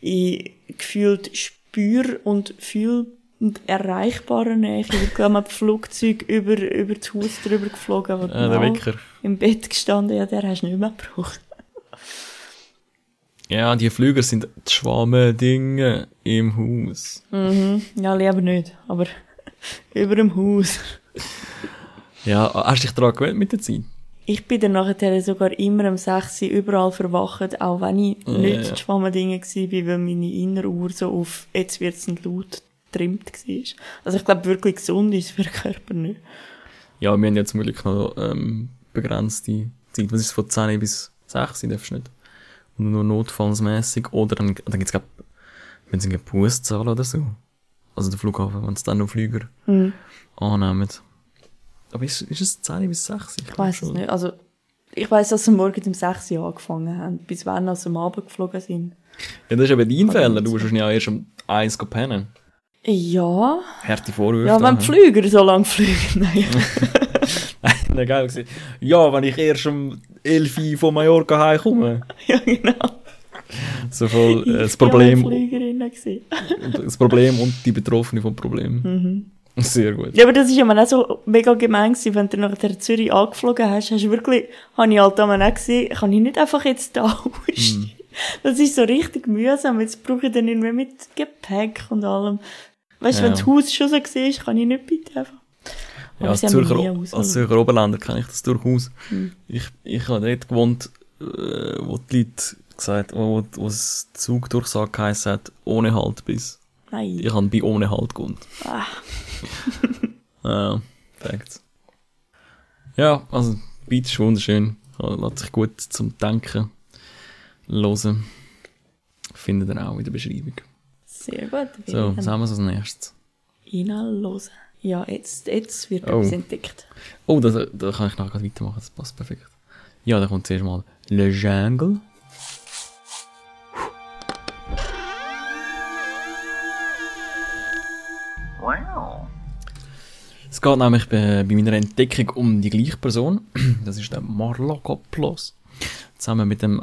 in gefühlt Spür- und Fühl- und erreichbarer Nähe. Ich bin mit dem Flugzeug über, über das Haus drüber geflogen, aber Äh, der Wecker. im Bett gestanden, ja, der hast du nicht mehr gebraucht. Ja, die Flüger sind die Schwammendinge im Haus. Mhm. Ja, lieber nicht, aber über dem Haus. Ja, hast du dich daran gewöhnt mit der Zeit? Ich bin dann nachher sogar immer um 6 Uhr überall verwacht, auch wenn ich Ja, nicht ja. ja. Schwammendinge war, weil meine Inneruhr so auf «jetzt wird's ein laut» getrimmt war. Also ich glaube, wirklich gesund ist für den Körper nicht. Ja, wir haben ja zum Glück noch ähm, begrenzte Zeit. Was ist von 10 bis 6? Darfst du nicht. Nur notfallsmäßig. Oder dann, dann gibt's glaub, wenn sie einen Bus zahlen oder so. Also der Flughafen, wenn es dann noch Flüger Hm. annehmen. Aber ist, ist es 10 bis 6? Ich weiß es nicht. Also ich weiß, dass wir morgen um 6 Uhr angefangen haben, bis wann wir am Abend geflogen sind. Ja, das ist eben dein Fehler. Du musst wahrscheinlich auch erst um 1 gehen pennen. Ja, Harte Vorwürfe. ja, wenn die? Flüger so lang fliegen. Nein. Nein, geil gewesen. Ja, wenn ich erst um 11 Uhr von Mallorca heimkomme. ja, genau. So voll äh, das Problem, das Problem und die Betroffene vom Problem. Sehr gut. Ja, aber das ist ja mal auch so mega gemein gewesen, wenn du nach der Zürich angeflogen hast, hast du wirklich, habe ich halt auch gesehen, kann ich nicht einfach jetzt da aussteigen. Das ist so richtig mühsam, jetzt brauche ich dann irgendwie mit Gepäck und allem. Weißt du, Ja. wenn das Haus schon so war, kann ich nicht bitte einfach. Ja, als Zürcher, als. Zürcher Oberländer kenne ich das durchaus. Ich, ich habe dort gewohnt, äh, wo die Leute gesagt wo, wo das Zugdurchsage geheißen hat, ohne Halt bis. Nein. Ich habe bei ohne Halt gewohnt. Ah. Ja, Facts. Ja, also, Beat ist wunderschön. Lässt sich gut zum Denken hören. Findet ihr auch in der Beschreibung. Sehr gut. So, was haben wir als nächstes? Reinhören. Ja, jetzt, jetzt wird Oh. etwas entdeckt. Oh, da, da kann ich nachher weitermachen, das passt perfekt. Ja, da kommt zuerst mal Le Jungle. Es geht nämlich bei, bei meiner Entdeckung um die gleiche Person. Das ist der Marlokopoulos. Zusammen mit dem,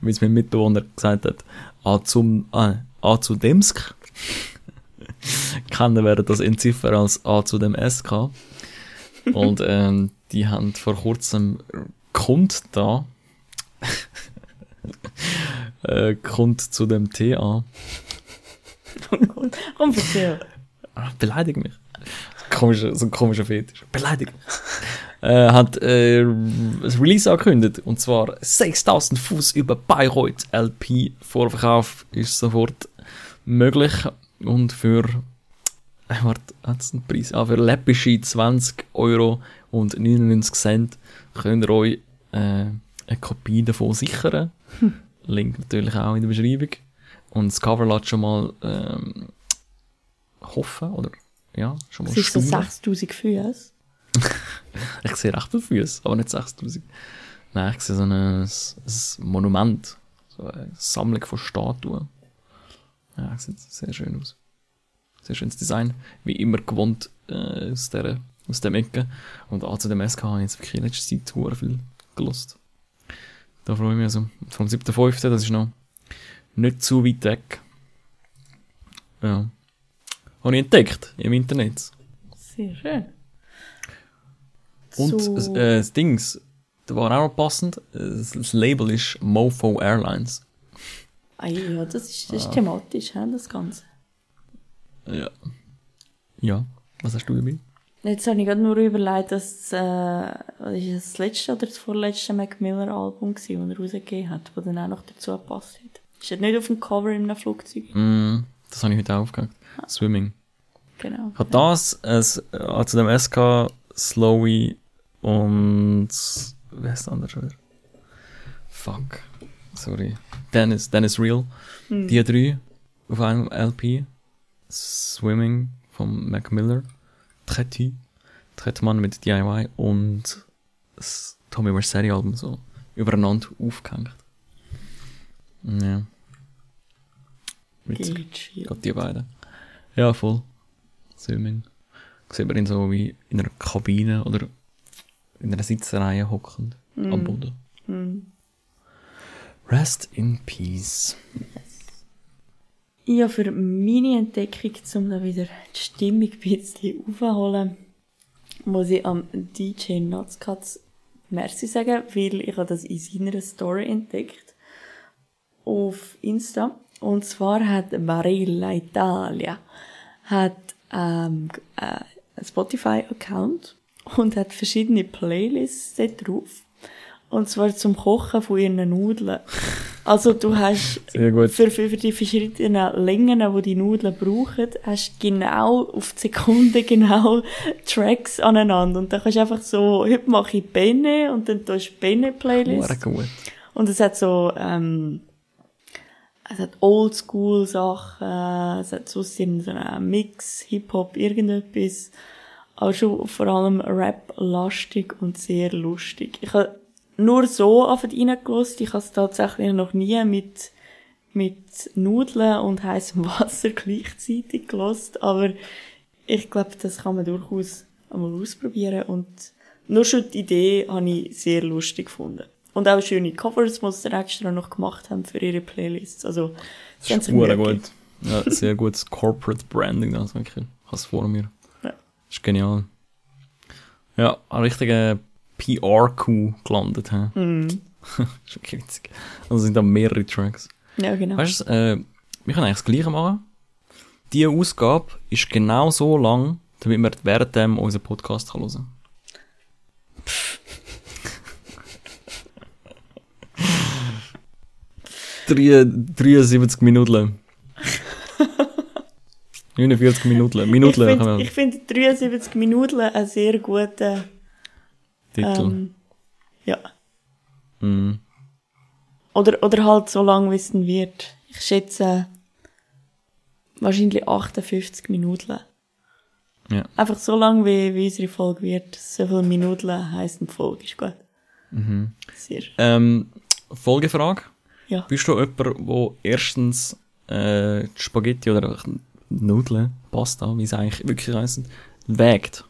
wie es mein Mitbewohner gesagt hat, A zum, ah, A zu Demsk. Kennen werden das entziffern als A zu dem SK. Und ähm, die haben vor kurzem Kund da. äh, Kund zu dem TA. Komm, erzähl. Ah, beleidig mich. Komischer, so ein komischer Fetisch. Beleidig mich. äh, hat äh, ein Release angekündigt. Und zwar 6000 Fuß über Bayreuth LP. Vorverkauf ist sofort möglich. Und für, äh, warte, hat's einen Preis? Ah, für läppische 20 Euro und 99 Cent könnt ihr euch äh, eine Kopie davon sichern. Link natürlich auch in der Beschreibung. Und das Cover lässt schon mal ähm, hoffen, oder ja, schon mal Es ist so staunen. 6000 Füße. Ich sehe recht viele Füße, aber nicht 6000. Nein, ich sehe so ein, ein Monument. So eine Sammlung von Statuen. Ja, sieht sehr schön aus. Sehr schönes Design. Wie immer gewohnt äh, aus, der, aus dem Ecke. Und auch zu dem SK habe ich jetzt wirklich in letzter Zeit sehr viel gelost. Da freue ich mich also. Vom 7.5., das ist noch nicht zu weit weg. Ja. Habe ich entdeckt im Internet. Sehr schön. Und So. das, äh, das Dings, da war auch noch passend, das, das Label ist Mofo Airlines. Ah, ja, das ist, Ah. das ist thematisch, he, das Ganze. Ja. Ja, was hast du dabei? Jetzt habe ich gerade nur überlegt, dass äh, ist das, letzte oder das vorletzte Mac Miller Album war, das er rausgegeben hat, das dann auch noch dazu gepasst hat. Ist das nicht auf dem Cover in einem Flugzeug? Mm, das habe ich heute aufgehakt. Swimming. Genau. Ich habe das, es, äh, zu dem SK, Slowy und, wer ist der andere schon wieder? Fuck. Sorry. Dennis, Dennis Real. Die drei auf einem LP. Swimming von Mac Miller. Tretti. Trettmann mit DIY und das Tommy Vercetti Album so übereinander aufgehängt. Ja. Witzig. Gerade die beiden. Ja, voll. Swimming. Sieht man ihn so wie in einer Kabine oder in einer Sitzreihe hockend am Boden. Rest in Peace. Ja, für meine Entdeckung, um da wieder die Stimmung ein bisschen aufzuholen, muss ich am DJ Nutzkatz Merci sagen, weil ich habe das in seiner Story entdeckt. Auf Insta. Und zwar hat Barilla Italia hat ähm, äh, einen Spotify-Account und hat verschiedene Playlists dort drauf. Und zwar zum Kochen von ihren Nudeln. Also du hast für, für, die verschiedenen Längen, die die Nudeln brauchen, hast du genau auf die Sekunde genau Tracks aneinander. Und dann kannst du einfach so, heute mache ich Benne und dann tust du Benne-Playlist. Und es hat so, ähm, es hat Oldschool-Sachen, es hat so so einen Mix, Hip-Hop, irgendetwas. Aber schon vor allem Rap-lastig und sehr lustig. Ich habe nur so reingelassen. Ich habe es tatsächlich noch nie mit, mit Nudeln und heißem Wasser gleichzeitig gelost. Aber ich glaube, das kann man durchaus einmal ausprobieren. Und nur schon die Idee habe ich sehr lustig gefunden. Und auch schöne Covers, die sie extra noch gemacht haben für ihre Playlists. Also, Das ist sehr gut. Ja, sehr gutes Corporate Branding, das wirklich. Ich habe es vor mir. Ja. Das ist genial. Ja, ein richtiger PR-Coup gelandet, hä? Mhm. ist wirklich witzig. Also sind da mehrere Tracks. Ja, genau. Weißt du, äh, wir können eigentlich das Gleiche machen. Die Ausgabe ist genau so lang, damit man währenddem unseren Podcast kann hören Drei- 73 Minuten. 49 Minuten. ich Minuten kann finde ich find 73 Minuten einen sehr guten, Titel. ähm, ja. Mhm. Oder, oder halt so lang, wie es wird. Ich schätze, wahrscheinlich 58 Minuten. Ja. Einfach so lang, wie, wie unsere Folge wird. So viele Minuten heisst eine Folge, ist gut. Mhm. Sehr. Ähm, Folgefrage. Ja. Bist du jemand, der erstens äh, Spaghetti oder Nudeln, Pasta, wie es eigentlich wirklich heisst, wägt?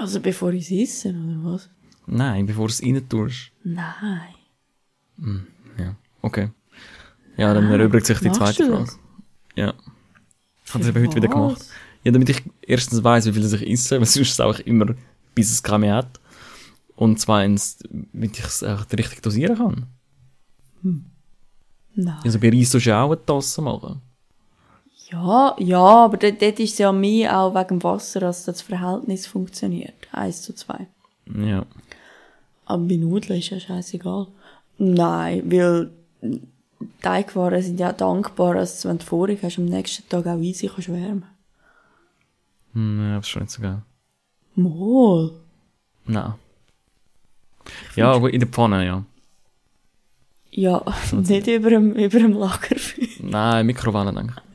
Also bevor ich es esse, oder was? Nein, bevor du es rein tust. Nein. Ja, okay. Ja, dann erübrigt sich die zweite Frage. Ja. Ich habe das eben heute wieder gemacht. Ja, damit ich erstens weiss, wie viel ich esse, weil sonst ist es auch immer, bis es keine mehr hat. Und zweitens, damit ich es auch richtig dosieren kann. Nein. Also bei Reis sollst du auch eine Tasse machen. Ja, ja, aber dort, dort ist es ja mehr auch wegen dem Wasser, dass das Verhältnis funktioniert. Eins zu zwei. Ja. Aber bei Nudeln ist ja scheißegal. Nein, weil Teigwaren sind ja dankbar, dass wenn du vorig hast, am nächsten Tag auch easy kannst wärmen. Hm, ja, das ist schon nicht so geil. Mol. Nein. Ja, aber in der Pfanne, ja. Ja, nicht über dem, über dem Lagerfeuer. Nein, Mikrowelle, denke ich.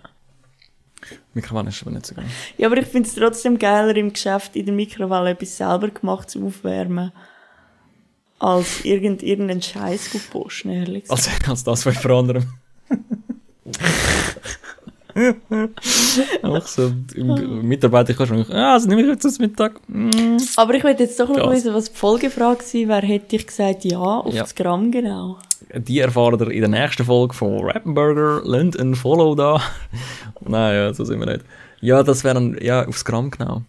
Mikrowelle ist aber nicht so geil. Ja, aber ich finde es trotzdem geiler im Geschäft in der Mikrowelle etwas selber gemacht zu aufwärmen, als irgend, irgendeinen Scheiß zu posten, ehrlich gesagt. Als, als das von jemand anderem. Auch so, im Mitarbeiter kannst du sagen, ja, also nehme ich jetzt das Mittag. Mm. Aber ich wollte jetzt doch noch wissen, was die Folgefrage gewesen wäre, hätte ich gesagt, ja, auf Ja. das Gramm genau. Die erfahren ihr in der nächsten Folge von Rappenburger. Lasst ein Follow da. Nein, ja, so sind wir nicht. Ja, das wäre dann, ja, aufs Gramm genau.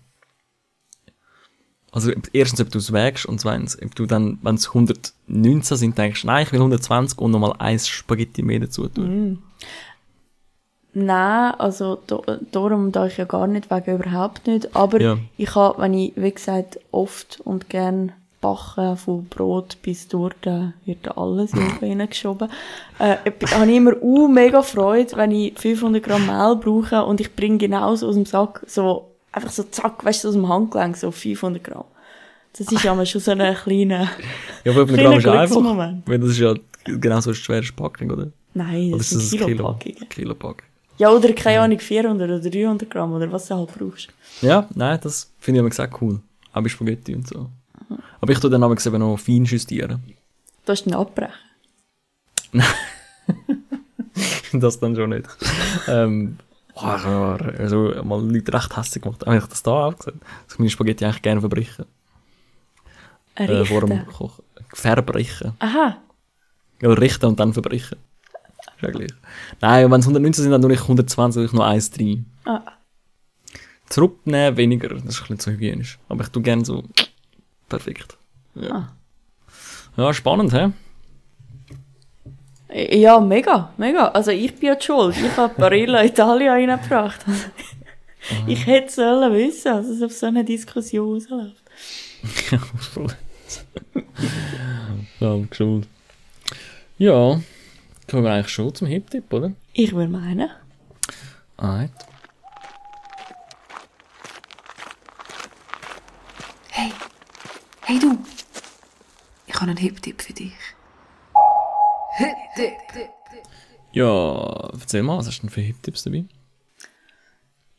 Also, erstens, ob du es wägst und zweitens, ob du dann, wenn es 119 sind, denkst, nein, ich will 120 und nochmal eins Spaghetti mehr dazu tun. Nein, also do, darum da ich ja gar nicht wegen überhaupt nicht. Aber Ja. ich habe, wenn ich, wie gesagt, oft und gern backen, von Brot bis Torte, wird da alles in den Ofen hineingeschoben. Äh, habe ich immer uh, mega Freude, wenn ich 500 Gramm Mehl brauche und ich bringe genauso aus dem Sack so, einfach so zack, weißt du, aus dem Handgelenk, so 500 Gramm. Das ist ja mal schon so eine kleine, Ja, aber auf einem Kleiner Gramm ist einfach. Glücksmoment. Weil das ist ja genau so eine schwere Packung, oder? nein, Oder das ist sind das ein Kilo? Kilopackungen. Kilopack. Ja, oder keine Ahnung, 400 oder 300 Gramm oder was du halt brauchst. Ja, nein, das finde ich immer gesagt cool. Auch bei Spaghetti und so. Aber ich tue dann aber eben noch fein justieren. Du hast ihn abbrechen. das dann schon nicht. ähm, boah, also mal Leute recht hässlich gemacht. Habe ich das da auch gesagt? Dass ich meine Spaghetti eigentlich gerne verbrechen. Äh, vor dem Richten. Kochen. Verbrechen. Aha. Ja, richten und dann verbrechen. Ist ja gleich. Nein, wenn es 119 sind, dann nur ich 120 und ich noch eins rein. Ah. Zurücknehmen weniger. Das ist ein bisschen zu hygienisch. Aber ich tue gerne so perfekt. Ja. Ah. Ja, spannend, hä? Ja, mega, mega. Also ich bin ja die schuld. Ich habe Barilla Italia reingebracht. ich hätte sollen wissen, dass es auf so eine Diskussion rausläuft. Ja, voll. ja, geschuld. Ja, kommen wir eigentlich schon zum Hip-Tipp, oder? Ich würde meinen. Alright. Hey, hey du. Ich habe einen Hip-Tipp für dich. Hip-Tipp. Ja, erzähl mal, was hast du denn für Hip-Tipps dabei?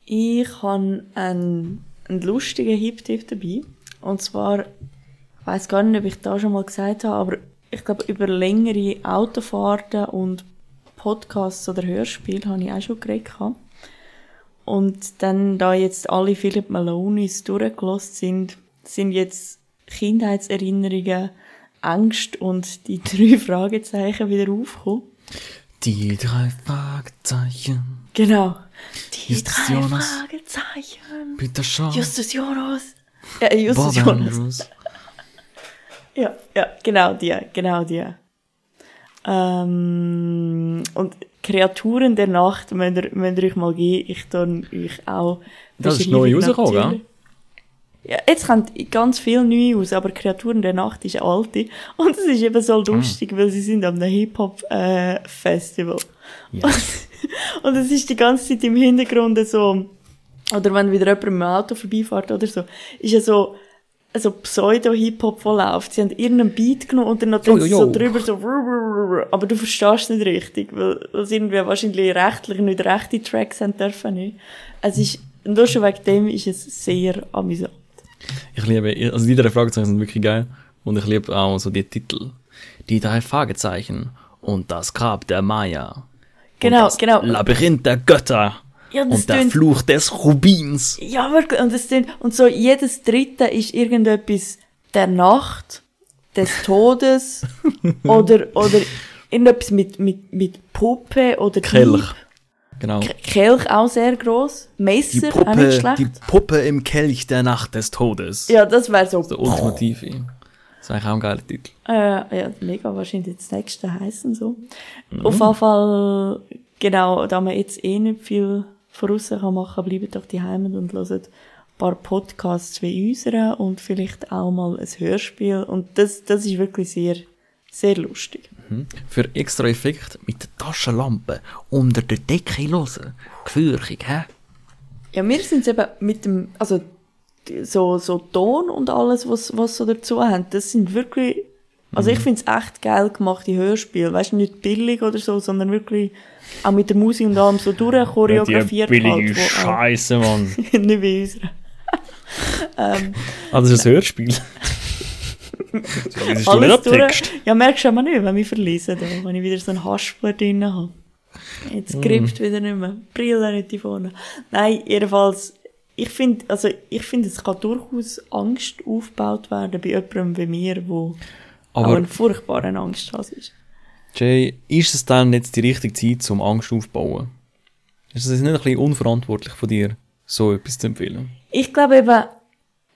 Ich habe einen, einen lustigen Hip-Tipp dabei. Und zwar, ich weiss gar nicht, ob ich da schon mal gesagt habe, aber ich glaube, über längere Autofahrten und Podcasts oder Hörspiele habe ich auch schon geredet. gehabt. Und dann, da jetzt alle Philip Malonis durchgelost sind, sind jetzt Kindheitserinnerungen, Angst und die drei Fragezeichen wieder aufkommen. Die drei Fragezeichen. Genau. Die Justus drei Jonas. Fragezeichen. Peter Shaw. Justus Jonas. Ja, Justus Bob Jonas. Andrews. Ja, ja, genau die, genau die. Ähm, und Kreaturen der Nacht, müsst ihr, müsst ihr euch mal geben, ich tue euch auch Das ist neu rausgekommen, notieren. Ja, jetzt kommt ganz viel neu raus, aber Kreaturen der Nacht ist eine alte. Und es ist eben so lustig, weil sie sind am Hip-Hop-Festival. Ja. Und es ist die ganze Zeit im Hintergrund so, oder wenn wieder jemand dem Auto vorbeifährt oder so, ist ja so, so Pseudo-Hip-Hop, der läuft. Sie haben irgendeinen Beat genommen und dann noch jo. so drüber so, aber du verstehst nicht richtig, weil, weil es irgendwie wahrscheinlich rechtlich nicht rechte Tracks haben dürfen nicht. Es ist, nur schon wegen dem ist es sehr amüsant. Ich liebe, also die drei Fragezeichen sind wirklich geil. Und ich liebe auch so die Titel. Die drei Fragezeichen und das Grab der Maya. Genau, und das genau. Labyrinth der Götter. Ja, und der tönt- Fluch des Rubins. Ja, wirklich. Und, das sind, und so jedes dritte ist irgendetwas der Nacht, des Todes oder, oder irgendetwas mit, mit, mit Puppe oder Kelch. Dieb. Genau. Kelch auch sehr gross. Die Messer, auch nicht Puppe, schlecht. die Puppe im Kelch der Nacht des Todes. ja, das wäre so. Der ultimative. Das ist eigentlich auch ein geiler Titel. Äh, ja, mega, wahrscheinlich das nächste heißen so. Mhm. Auf jeden Fall, genau, da man jetzt eh nicht viel voraus kann machen, bleibt doch die Heimat und hört ein paar Podcasts wie unsere und vielleicht auch mal ein Hörspiel. Und das, das ist wirklich sehr, sehr lustig. Für extra Effekt mit der Taschenlampe unter der Decke hören. Gefürchig, hä? Ja, wir sind eben mit dem, also, die- so, so Ton und alles, was, was so dazu haben, das sind wirklich, also ich finde es echt geil gemacht, die Hörspiele. Weißt du, nicht billig oder so, sondern wirklich auch mit der Musik und allem so durchchoreografiert halt. wo auch- Scheiße, Mann. nicht wie unsere. ähm, Ah, das ist ein Hörspiel. das ist alles durch. Ja, merkst du aber nicht, wenn wir verlesen, da, wenn ich wieder so einen Haspler drin habe. Jetzt Mm. grippt wieder nicht mehr. Brille nicht die vorne. Nein, jedenfalls, ich finde, also, ich finde, es kann durchaus Angst aufgebaut werden bei jemandem wie mir, wo auch Aber ein furchtbarer Angsthase ist. Jay, ist es dann jetzt die richtige Zeit, um Angst aufzubauen? Ist es nicht ein bisschen unverantwortlich von dir, so etwas zu empfehlen? Ich glaube eben,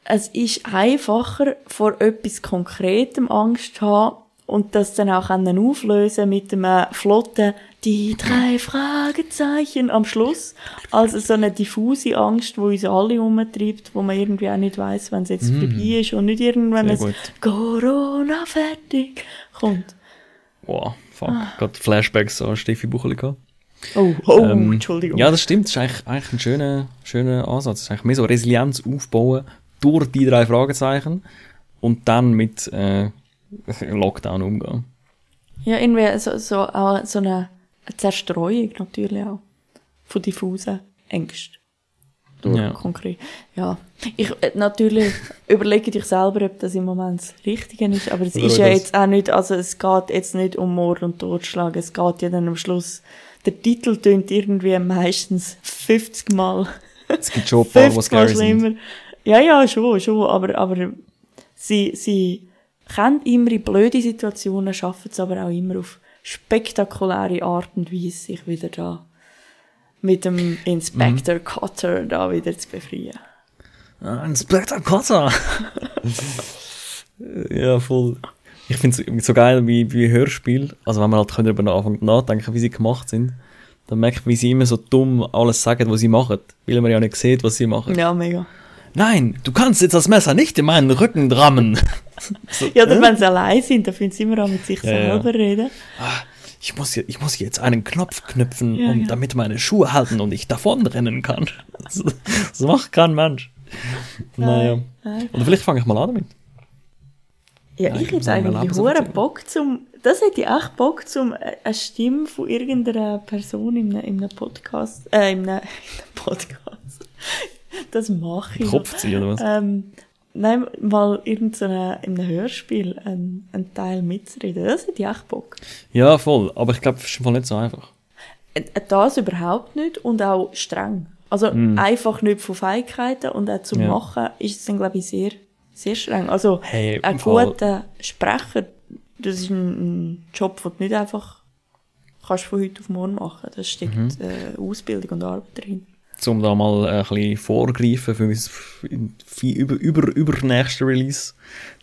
es ist einfacher, vor etwas Konkretem Angst zu haben und das dann auch auflösen mit einem flotten die drei Fragezeichen am Schluss, als so eine diffuse Angst, wo uns alle umtreibt, wo man irgendwie auch nicht weiß, wenn es jetzt vorbei ist und nicht irgendwann gut. Corona fertig kommt. Wow, fuck. Gerade Flashbacks an Steffi Bucheli gehabt. Oh, oh, Ähm, Entschuldigung. Ja, das stimmt. Das ist eigentlich, eigentlich ein schöner, schöner Ansatz. Das ist eigentlich mehr so Resilienz aufbauen durch die drei Fragezeichen und dann mit äh, Lockdown umgehen. Ja, irgendwie so, so, auch so eine, Zerstreuung natürlich auch. Von diffusen Ängsten. Durch Ja. konkret. Ja. Ich, äh, natürlich überlege dich selber, ob das im Moment das Richtige ist, aber es Oder ist ja das- jetzt auch nicht, also es geht jetzt nicht um Mord und Totschlag, es geht ja dann am Schluss, der Titel tönt irgendwie meistens 50 Mal. Es gibt schon ein paar, die 50 Mal scary sind. Ja, ja, schon, schon, aber, aber sie, sie können immer in blöde Situationen, schaffen es aber auch immer auf spektakuläre Art und Weise, sich wieder da mit dem Inspector Mhm. Cutter da wieder zu befreien. Ah, Inspector Cotter! ja, voll. Ich finde es so geil wie, wie Hörspiel. Also wenn man halt darüber anfängt nachdenken, wie sie gemacht sind, dann merkt man, wie sie immer so dumm alles sagen, was sie machen. Weil man ja nicht sieht, was sie machen. Ja, mega. Nein, du kannst jetzt das Messer nicht in meinen Rücken rammen. so, Ja, oder äh? wenn sie allein sind, dann finden sie immer auch mit sich Ja, ja. selber reden. ich muss, hier, ich muss jetzt einen Knopf knüpfen, Ja, um, ja. damit meine Schuhe halten und ich davonrennen kann. So, das macht kein Mensch. Naja. nein. Oder vielleicht fange ich mal an damit. Ja, Ja, ich ich hätte auch eigentlich erzählen. Bock zum, das hätte ich echt Bock zum, äh, eine Stimme von irgendeiner Person in einem, in einem Podcast, äh, in einem, in einem Podcast. Das mache ich. noch. Kopf ziehen oder was? Ähm, nein, mal irgend so eine, in einem Hörspiel einen, einen Teil mitzureden. Das hätte ich echt Bock. Ja, voll. Aber ich glaube, es ist nicht so einfach. Äh, Das überhaupt nicht und auch streng. Also einfach nicht von Fähigkeiten und auch zum Ja. Machen ist es dann, glaube ich, sehr, sehr streng. Also, Hey, ein guter Sprecher, das ist ein, ein Job, den du nicht einfach kannst von heute auf morgen machen. Da steckt Mhm. äh, Ausbildung und Arbeit drin. Um da mal ein bisschen vorgreifen für mein über, über, übernächste Release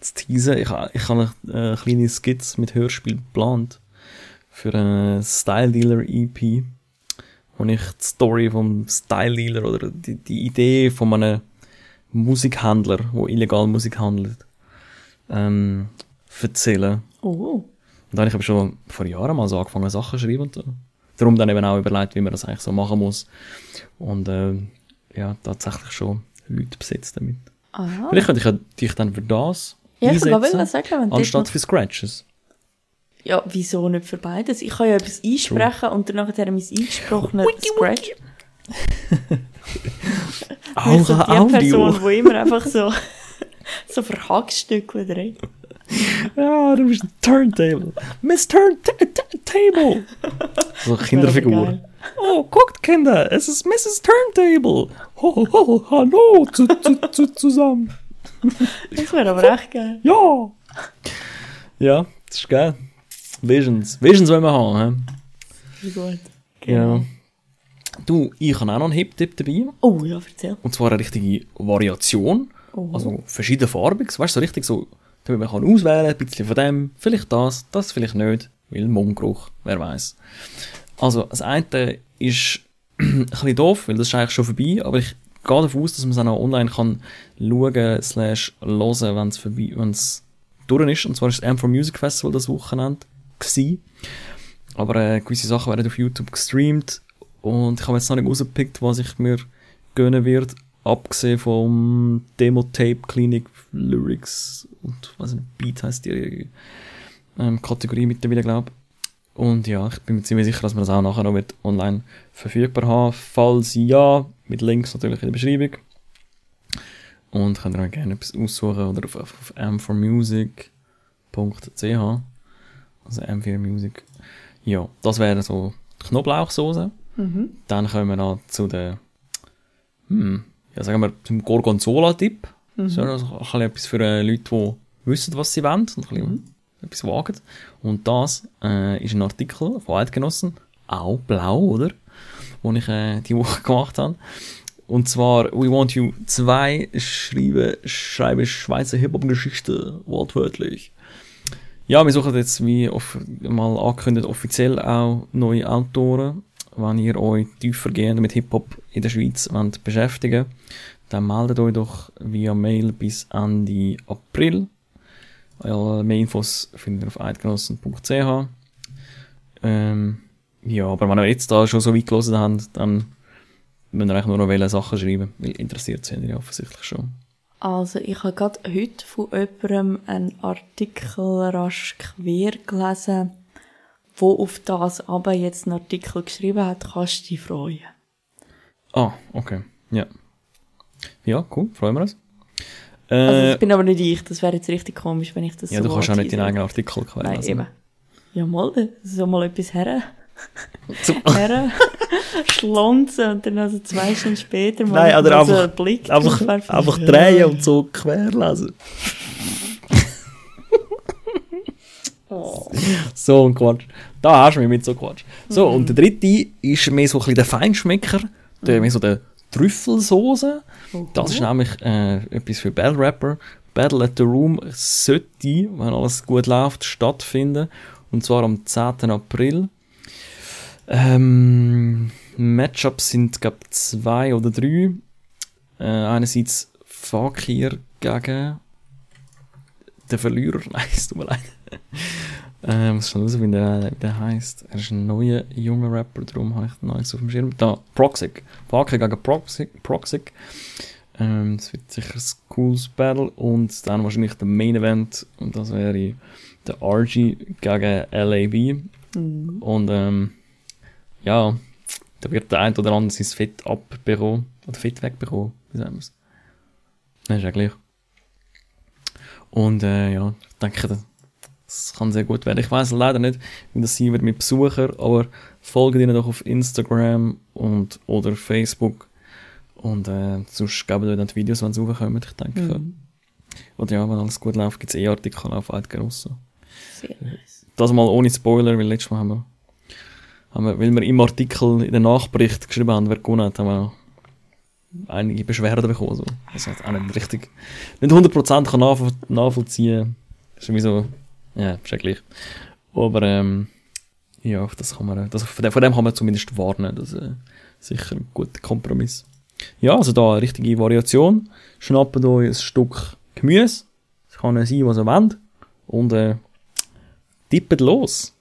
zu teasen. Ich, ich habe eine äh, kleine Skizze mit Hörspiel geplant für eine Style Dealer EP, wo ich die Story vom Style Dealer oder die, die Idee von einem Musikhändler, der illegal Musik handelt, ähm, erzählen. Oh, Und da habe ich aber schon vor Jahren mal so angefangen, Sachen zu schreiben und so. Darum dann eben auch überlegt, wie man das eigentlich so machen muss. Und äh, ja, tatsächlich schon Leute besetzt damit. aha. Vielleicht könnte ich ja dich dann für das Ja, ich einsetzen, sagen, anstatt für Scratches. Ja, wieso nicht für beides? Ich kann ja etwas einsprechen und danach mein eingesprochenes Scratch. Ich so die Person, die immer einfach so, so Verhackstücke redet. Ja, du bist ein Turntable. Miss Turntable. So Kinderfigur. Oh, guckt Kinder, es ist Mrs. Turntable. Ho, ho, ho, hallo zu, zu, zu, zusammen. Das wäre aber echt geil. Ja. Ja, das ist geil. Visions. Visions wollen wir haben. Wie gut. Ja. Du, ich habe auch noch einen Hip-Tip dabei. Oh ja, erzähl. Und zwar eine richtige Variation. Oh. Also verschiedene Farben. Weißt du, so richtig so, damit man kann auswählen, ein bisschen von dem, vielleicht das, das vielleicht nicht, weil Mundgeruch, wer weiß. Also, das eine ist ein bisschen doof, weil das ist eigentlich schon vorbei, aber ich gehe davon aus, dass man es auch noch online kann schauen, slash hören, wenn es vorbei, wenn es durch ist. Und zwar ist das M4 Music Festival das Wochenende gewesen. Aber äh, gewisse Sachen werden auf YouTube gestreamt und ich habe jetzt noch nicht rausgepickt, was ich mir gönnen wird, abgesehen vom Demo-Tape Clinic Lyrics und was nicht, Beat heißt die ähm, Kategorie mittlerweile, glaube Und ja, ich bin mir ziemlich sicher, dass man das auch nachher noch wird online verfügbar haben. Falls ja, mit Links natürlich in der Beschreibung. Und könnt ihr auch gerne etwas aussuchen oder auf, auf, auf m4music.ch. Also M4 Music. Ja, das wäre so die Knoblauchsoße. Mhm. Dann kommen wir noch zu der, hm, ja, sagen wir, zum Gorgonzola-Tipp. So, also ein bisschen etwas für äh, Leute, die wissen, was sie wollen und ein bisschen etwas wagen. Und das äh, ist ein Artikel von Eidgenossen, auch blau, oder? Den ich äh, die Woche gemacht habe. Und zwar We Want You 2 schreibe, schreibe Schweizer Hip-Hop-Geschichte wortwörtlich. Ja, wir suchen jetzt, wie off mal angekündigt, offiziell auch neue Autoren. Wenn ihr euch tiefergehend mit Hip-Hop in der Schweiz wollt beschäftigen dann meldet euch doch via Mail bis Ende April. Alle mehr Infos findet ihr auf eidgenossen.ch. Ähm, ja, aber wenn ihr jetzt da schon so weit gelesen habt, dann müsst ihr eigentlich nur noch welche Sachen schreiben, weil interessiert sind ihr ja offensichtlich schon. Also, ich habe gerade heute von jemandem einen Artikel rasch quer gelesen, wo auf das aber jetzt einen Artikel geschrieben hat, kannst du dich freuen. Ah, okay. Ja. Ja, cool, freuen wir uns. Äh, Also, das bin aber nicht ich, das wäre jetzt richtig komisch, wenn ich das ja, so du kannst auch nicht deinen eigenen Artikel quälen. Nein, also. eben. Ja, mal, auch mal etwas her. So- her. Schlonzen und dann also zwei Stunden später mal Nein, oder mal so einfach- einen Blick Einfach, einfach Ja. drehen und so querlesen. So ein Quatsch. Da hast du mich mit so Quatsch. So, und der dritte ist mehr so ein bisschen der Feinschmecker, der, mehr so der Trüffelsoße. Das ist nämlich äh, etwas für Battle Rapper. Battle at the Room sollte, wenn alles gut läuft, stattfinden. Und zwar am 10. April. Ähm, Matchups sind, glaube ich, zwei oder drei. Äh, einerseits Fakir gegen den Verlierer. Nein, es tut mir leid. Äh, muss schon raus, wie der, wie der heisst. Er ist ein neuer, junger Rapper, darum habe ich so auf dem Schirm. Da, Proxic. Fakir gegen Proxic. Proxic. Ähm, das wird sicher ein cooles Battle. Und dann wahrscheinlich der Main Event. Und das wäre der RG gegen LAB. Und ähm, ja, da wird der ein oder andere sein Fett abbekommen. Oder Fett wegbekommen. Wie sagen wir es? Nein, ist ja gleich. Und äh, ja, ich denke, das- kann sehr gut werden. Ich weiß leider nicht, wie das sein wird mit Besuchern, aber folgt ihnen doch auf Instagram und oder Facebook. Und äh, sonst geben wir dann die Videos, wenn sie raufkommen. Ich denke, Und ja, wenn alles gut läuft, gibt es eh Artikel auf Eidgenossen. Sehr nice. Das mal ohne Spoiler, weil letztes Mal haben wir, haben wir weil wir im Artikel, in den Nachbericht geschrieben haben, wer gewonnen hat, haben wir einige Beschwerden bekommen. So. Das hat auch nicht richtig, nicht 100% kann nachvoll nachvollziehen. Das ist irgendwie so, ja, ist ja gleich. Aber, ähm, ja, das kann man, das, von, dem, von dem kann man zumindest warnen. Das ist äh, sicher ein guter Kompromiss. Ja, also da eine richtige Variation. Schnappen euch ein Stück Gemüse. Es kann sein, was ihr wollt. Und, äh, tippet los.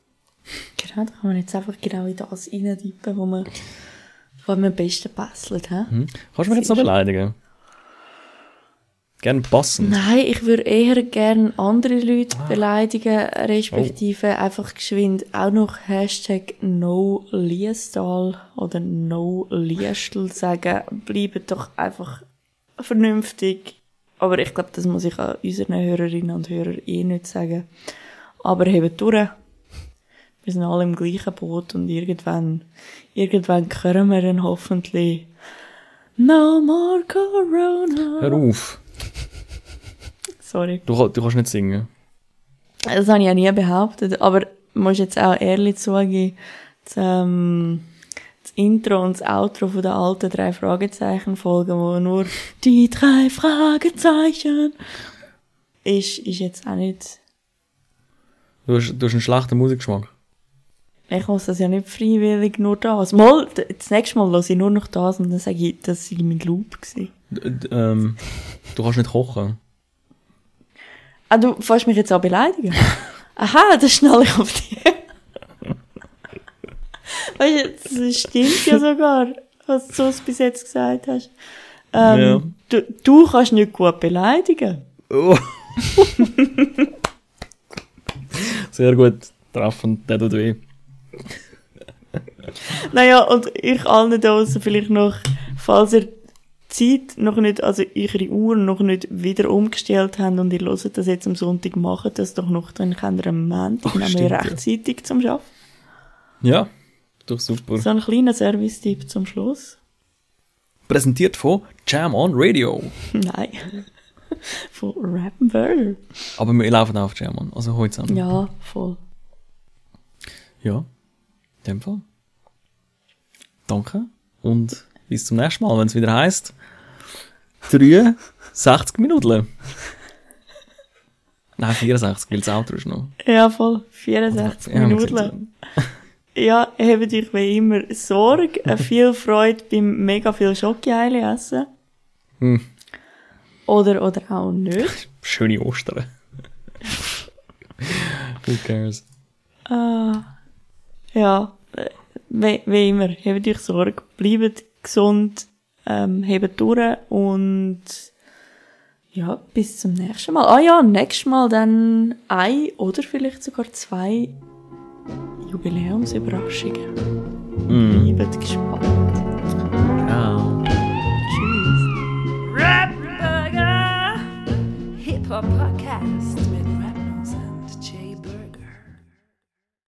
Genau, da kann man jetzt einfach genau in das reintippen, wo man, wo man am besten passelt. He? Hm? Kannst du mich jetzt noch beleidigen? Gern passend. Nein, ich würde eher gerne andere Leute beleidigen, respektive einfach geschwind auch noch Hashtag No Liestal oder No Liestel sagen. Bleibt doch einfach vernünftig. Aber ich glaube, das muss ich an unseren Hörerinnen und Hörern eh nicht sagen. Aber hebt durch. Wir sind alle im gleichen Boot und irgendwann, irgendwann können wir dann hoffentlich No more Corona. Hör auf. Sorry. Du, du kannst nicht singen. Das habe ich ja nie behauptet, aber muss jetzt auch ehrlich zugeben, das, ähm, das Intro und das Outro von der alten drei Fragezeichen Folge, wo nur die drei Fragezeichen ist, ist jetzt auch nicht, Du hast, du hast einen schlechten Musikgeschmack. ich muss das ja nicht freiwillig nur das. Mal, das nächste Mal höre ich nur noch das und dann sage ich, das sei mein Loop gewesen. D- ähm, du kannst nicht kochen. Ah, du fährst mich jetzt auch beleidigen? Aha, das schnall ich auf dich. weißt du, das stimmt ja sogar, was du so bis jetzt gesagt hast. Ähm, Ja. du, du kannst nicht gut beleidigen. Oh. Sehr gut. Treffend, der tut weh. Naja, und ich allen da vielleicht noch, falls ihr Zeit noch nicht, also eure Uhren noch nicht wieder umgestellt habt und ihr hört das jetzt am Sonntag, macht das doch noch, dann könnt ihr am Montag Ach, nämlich stimmt, ja. rechtzeitig zum Arbeiten. Ja, doch super. So ein kleiner Service-Tipp zum Schluss. Präsentiert von Jam on Radio. Nein. Von Rappenburger. Aber wir laufen auch auf Jam on. Also heute zusammen. Ja, voll. Ja. In dem Fall. Danke. Und bis zum nächsten Mal, wenn es wieder heißt 63 Minuten. Nein, 64, weil das Outro ist noch. Ja, voll. 64 Ja, Minuten. Ja, habt euch wie immer Sorge, äh, viel Freude beim mega viel Schokoeile essen. Hm. Oder, oder auch nicht. Schöne Ostern. Who cares? Ah, ja, äh, wie, wie immer, habt euch Sorge, bleibt gesund, ähm, hebt durch und ja, bis zum nächsten Mal. Ah ja, nächstes Mal dann ein oder vielleicht sogar zwei Jubiläumsüberraschungen. Mm. Bleibt gespannt. Ciao. Tschüss. Rapburger Hip-Hop Podcast mit Rap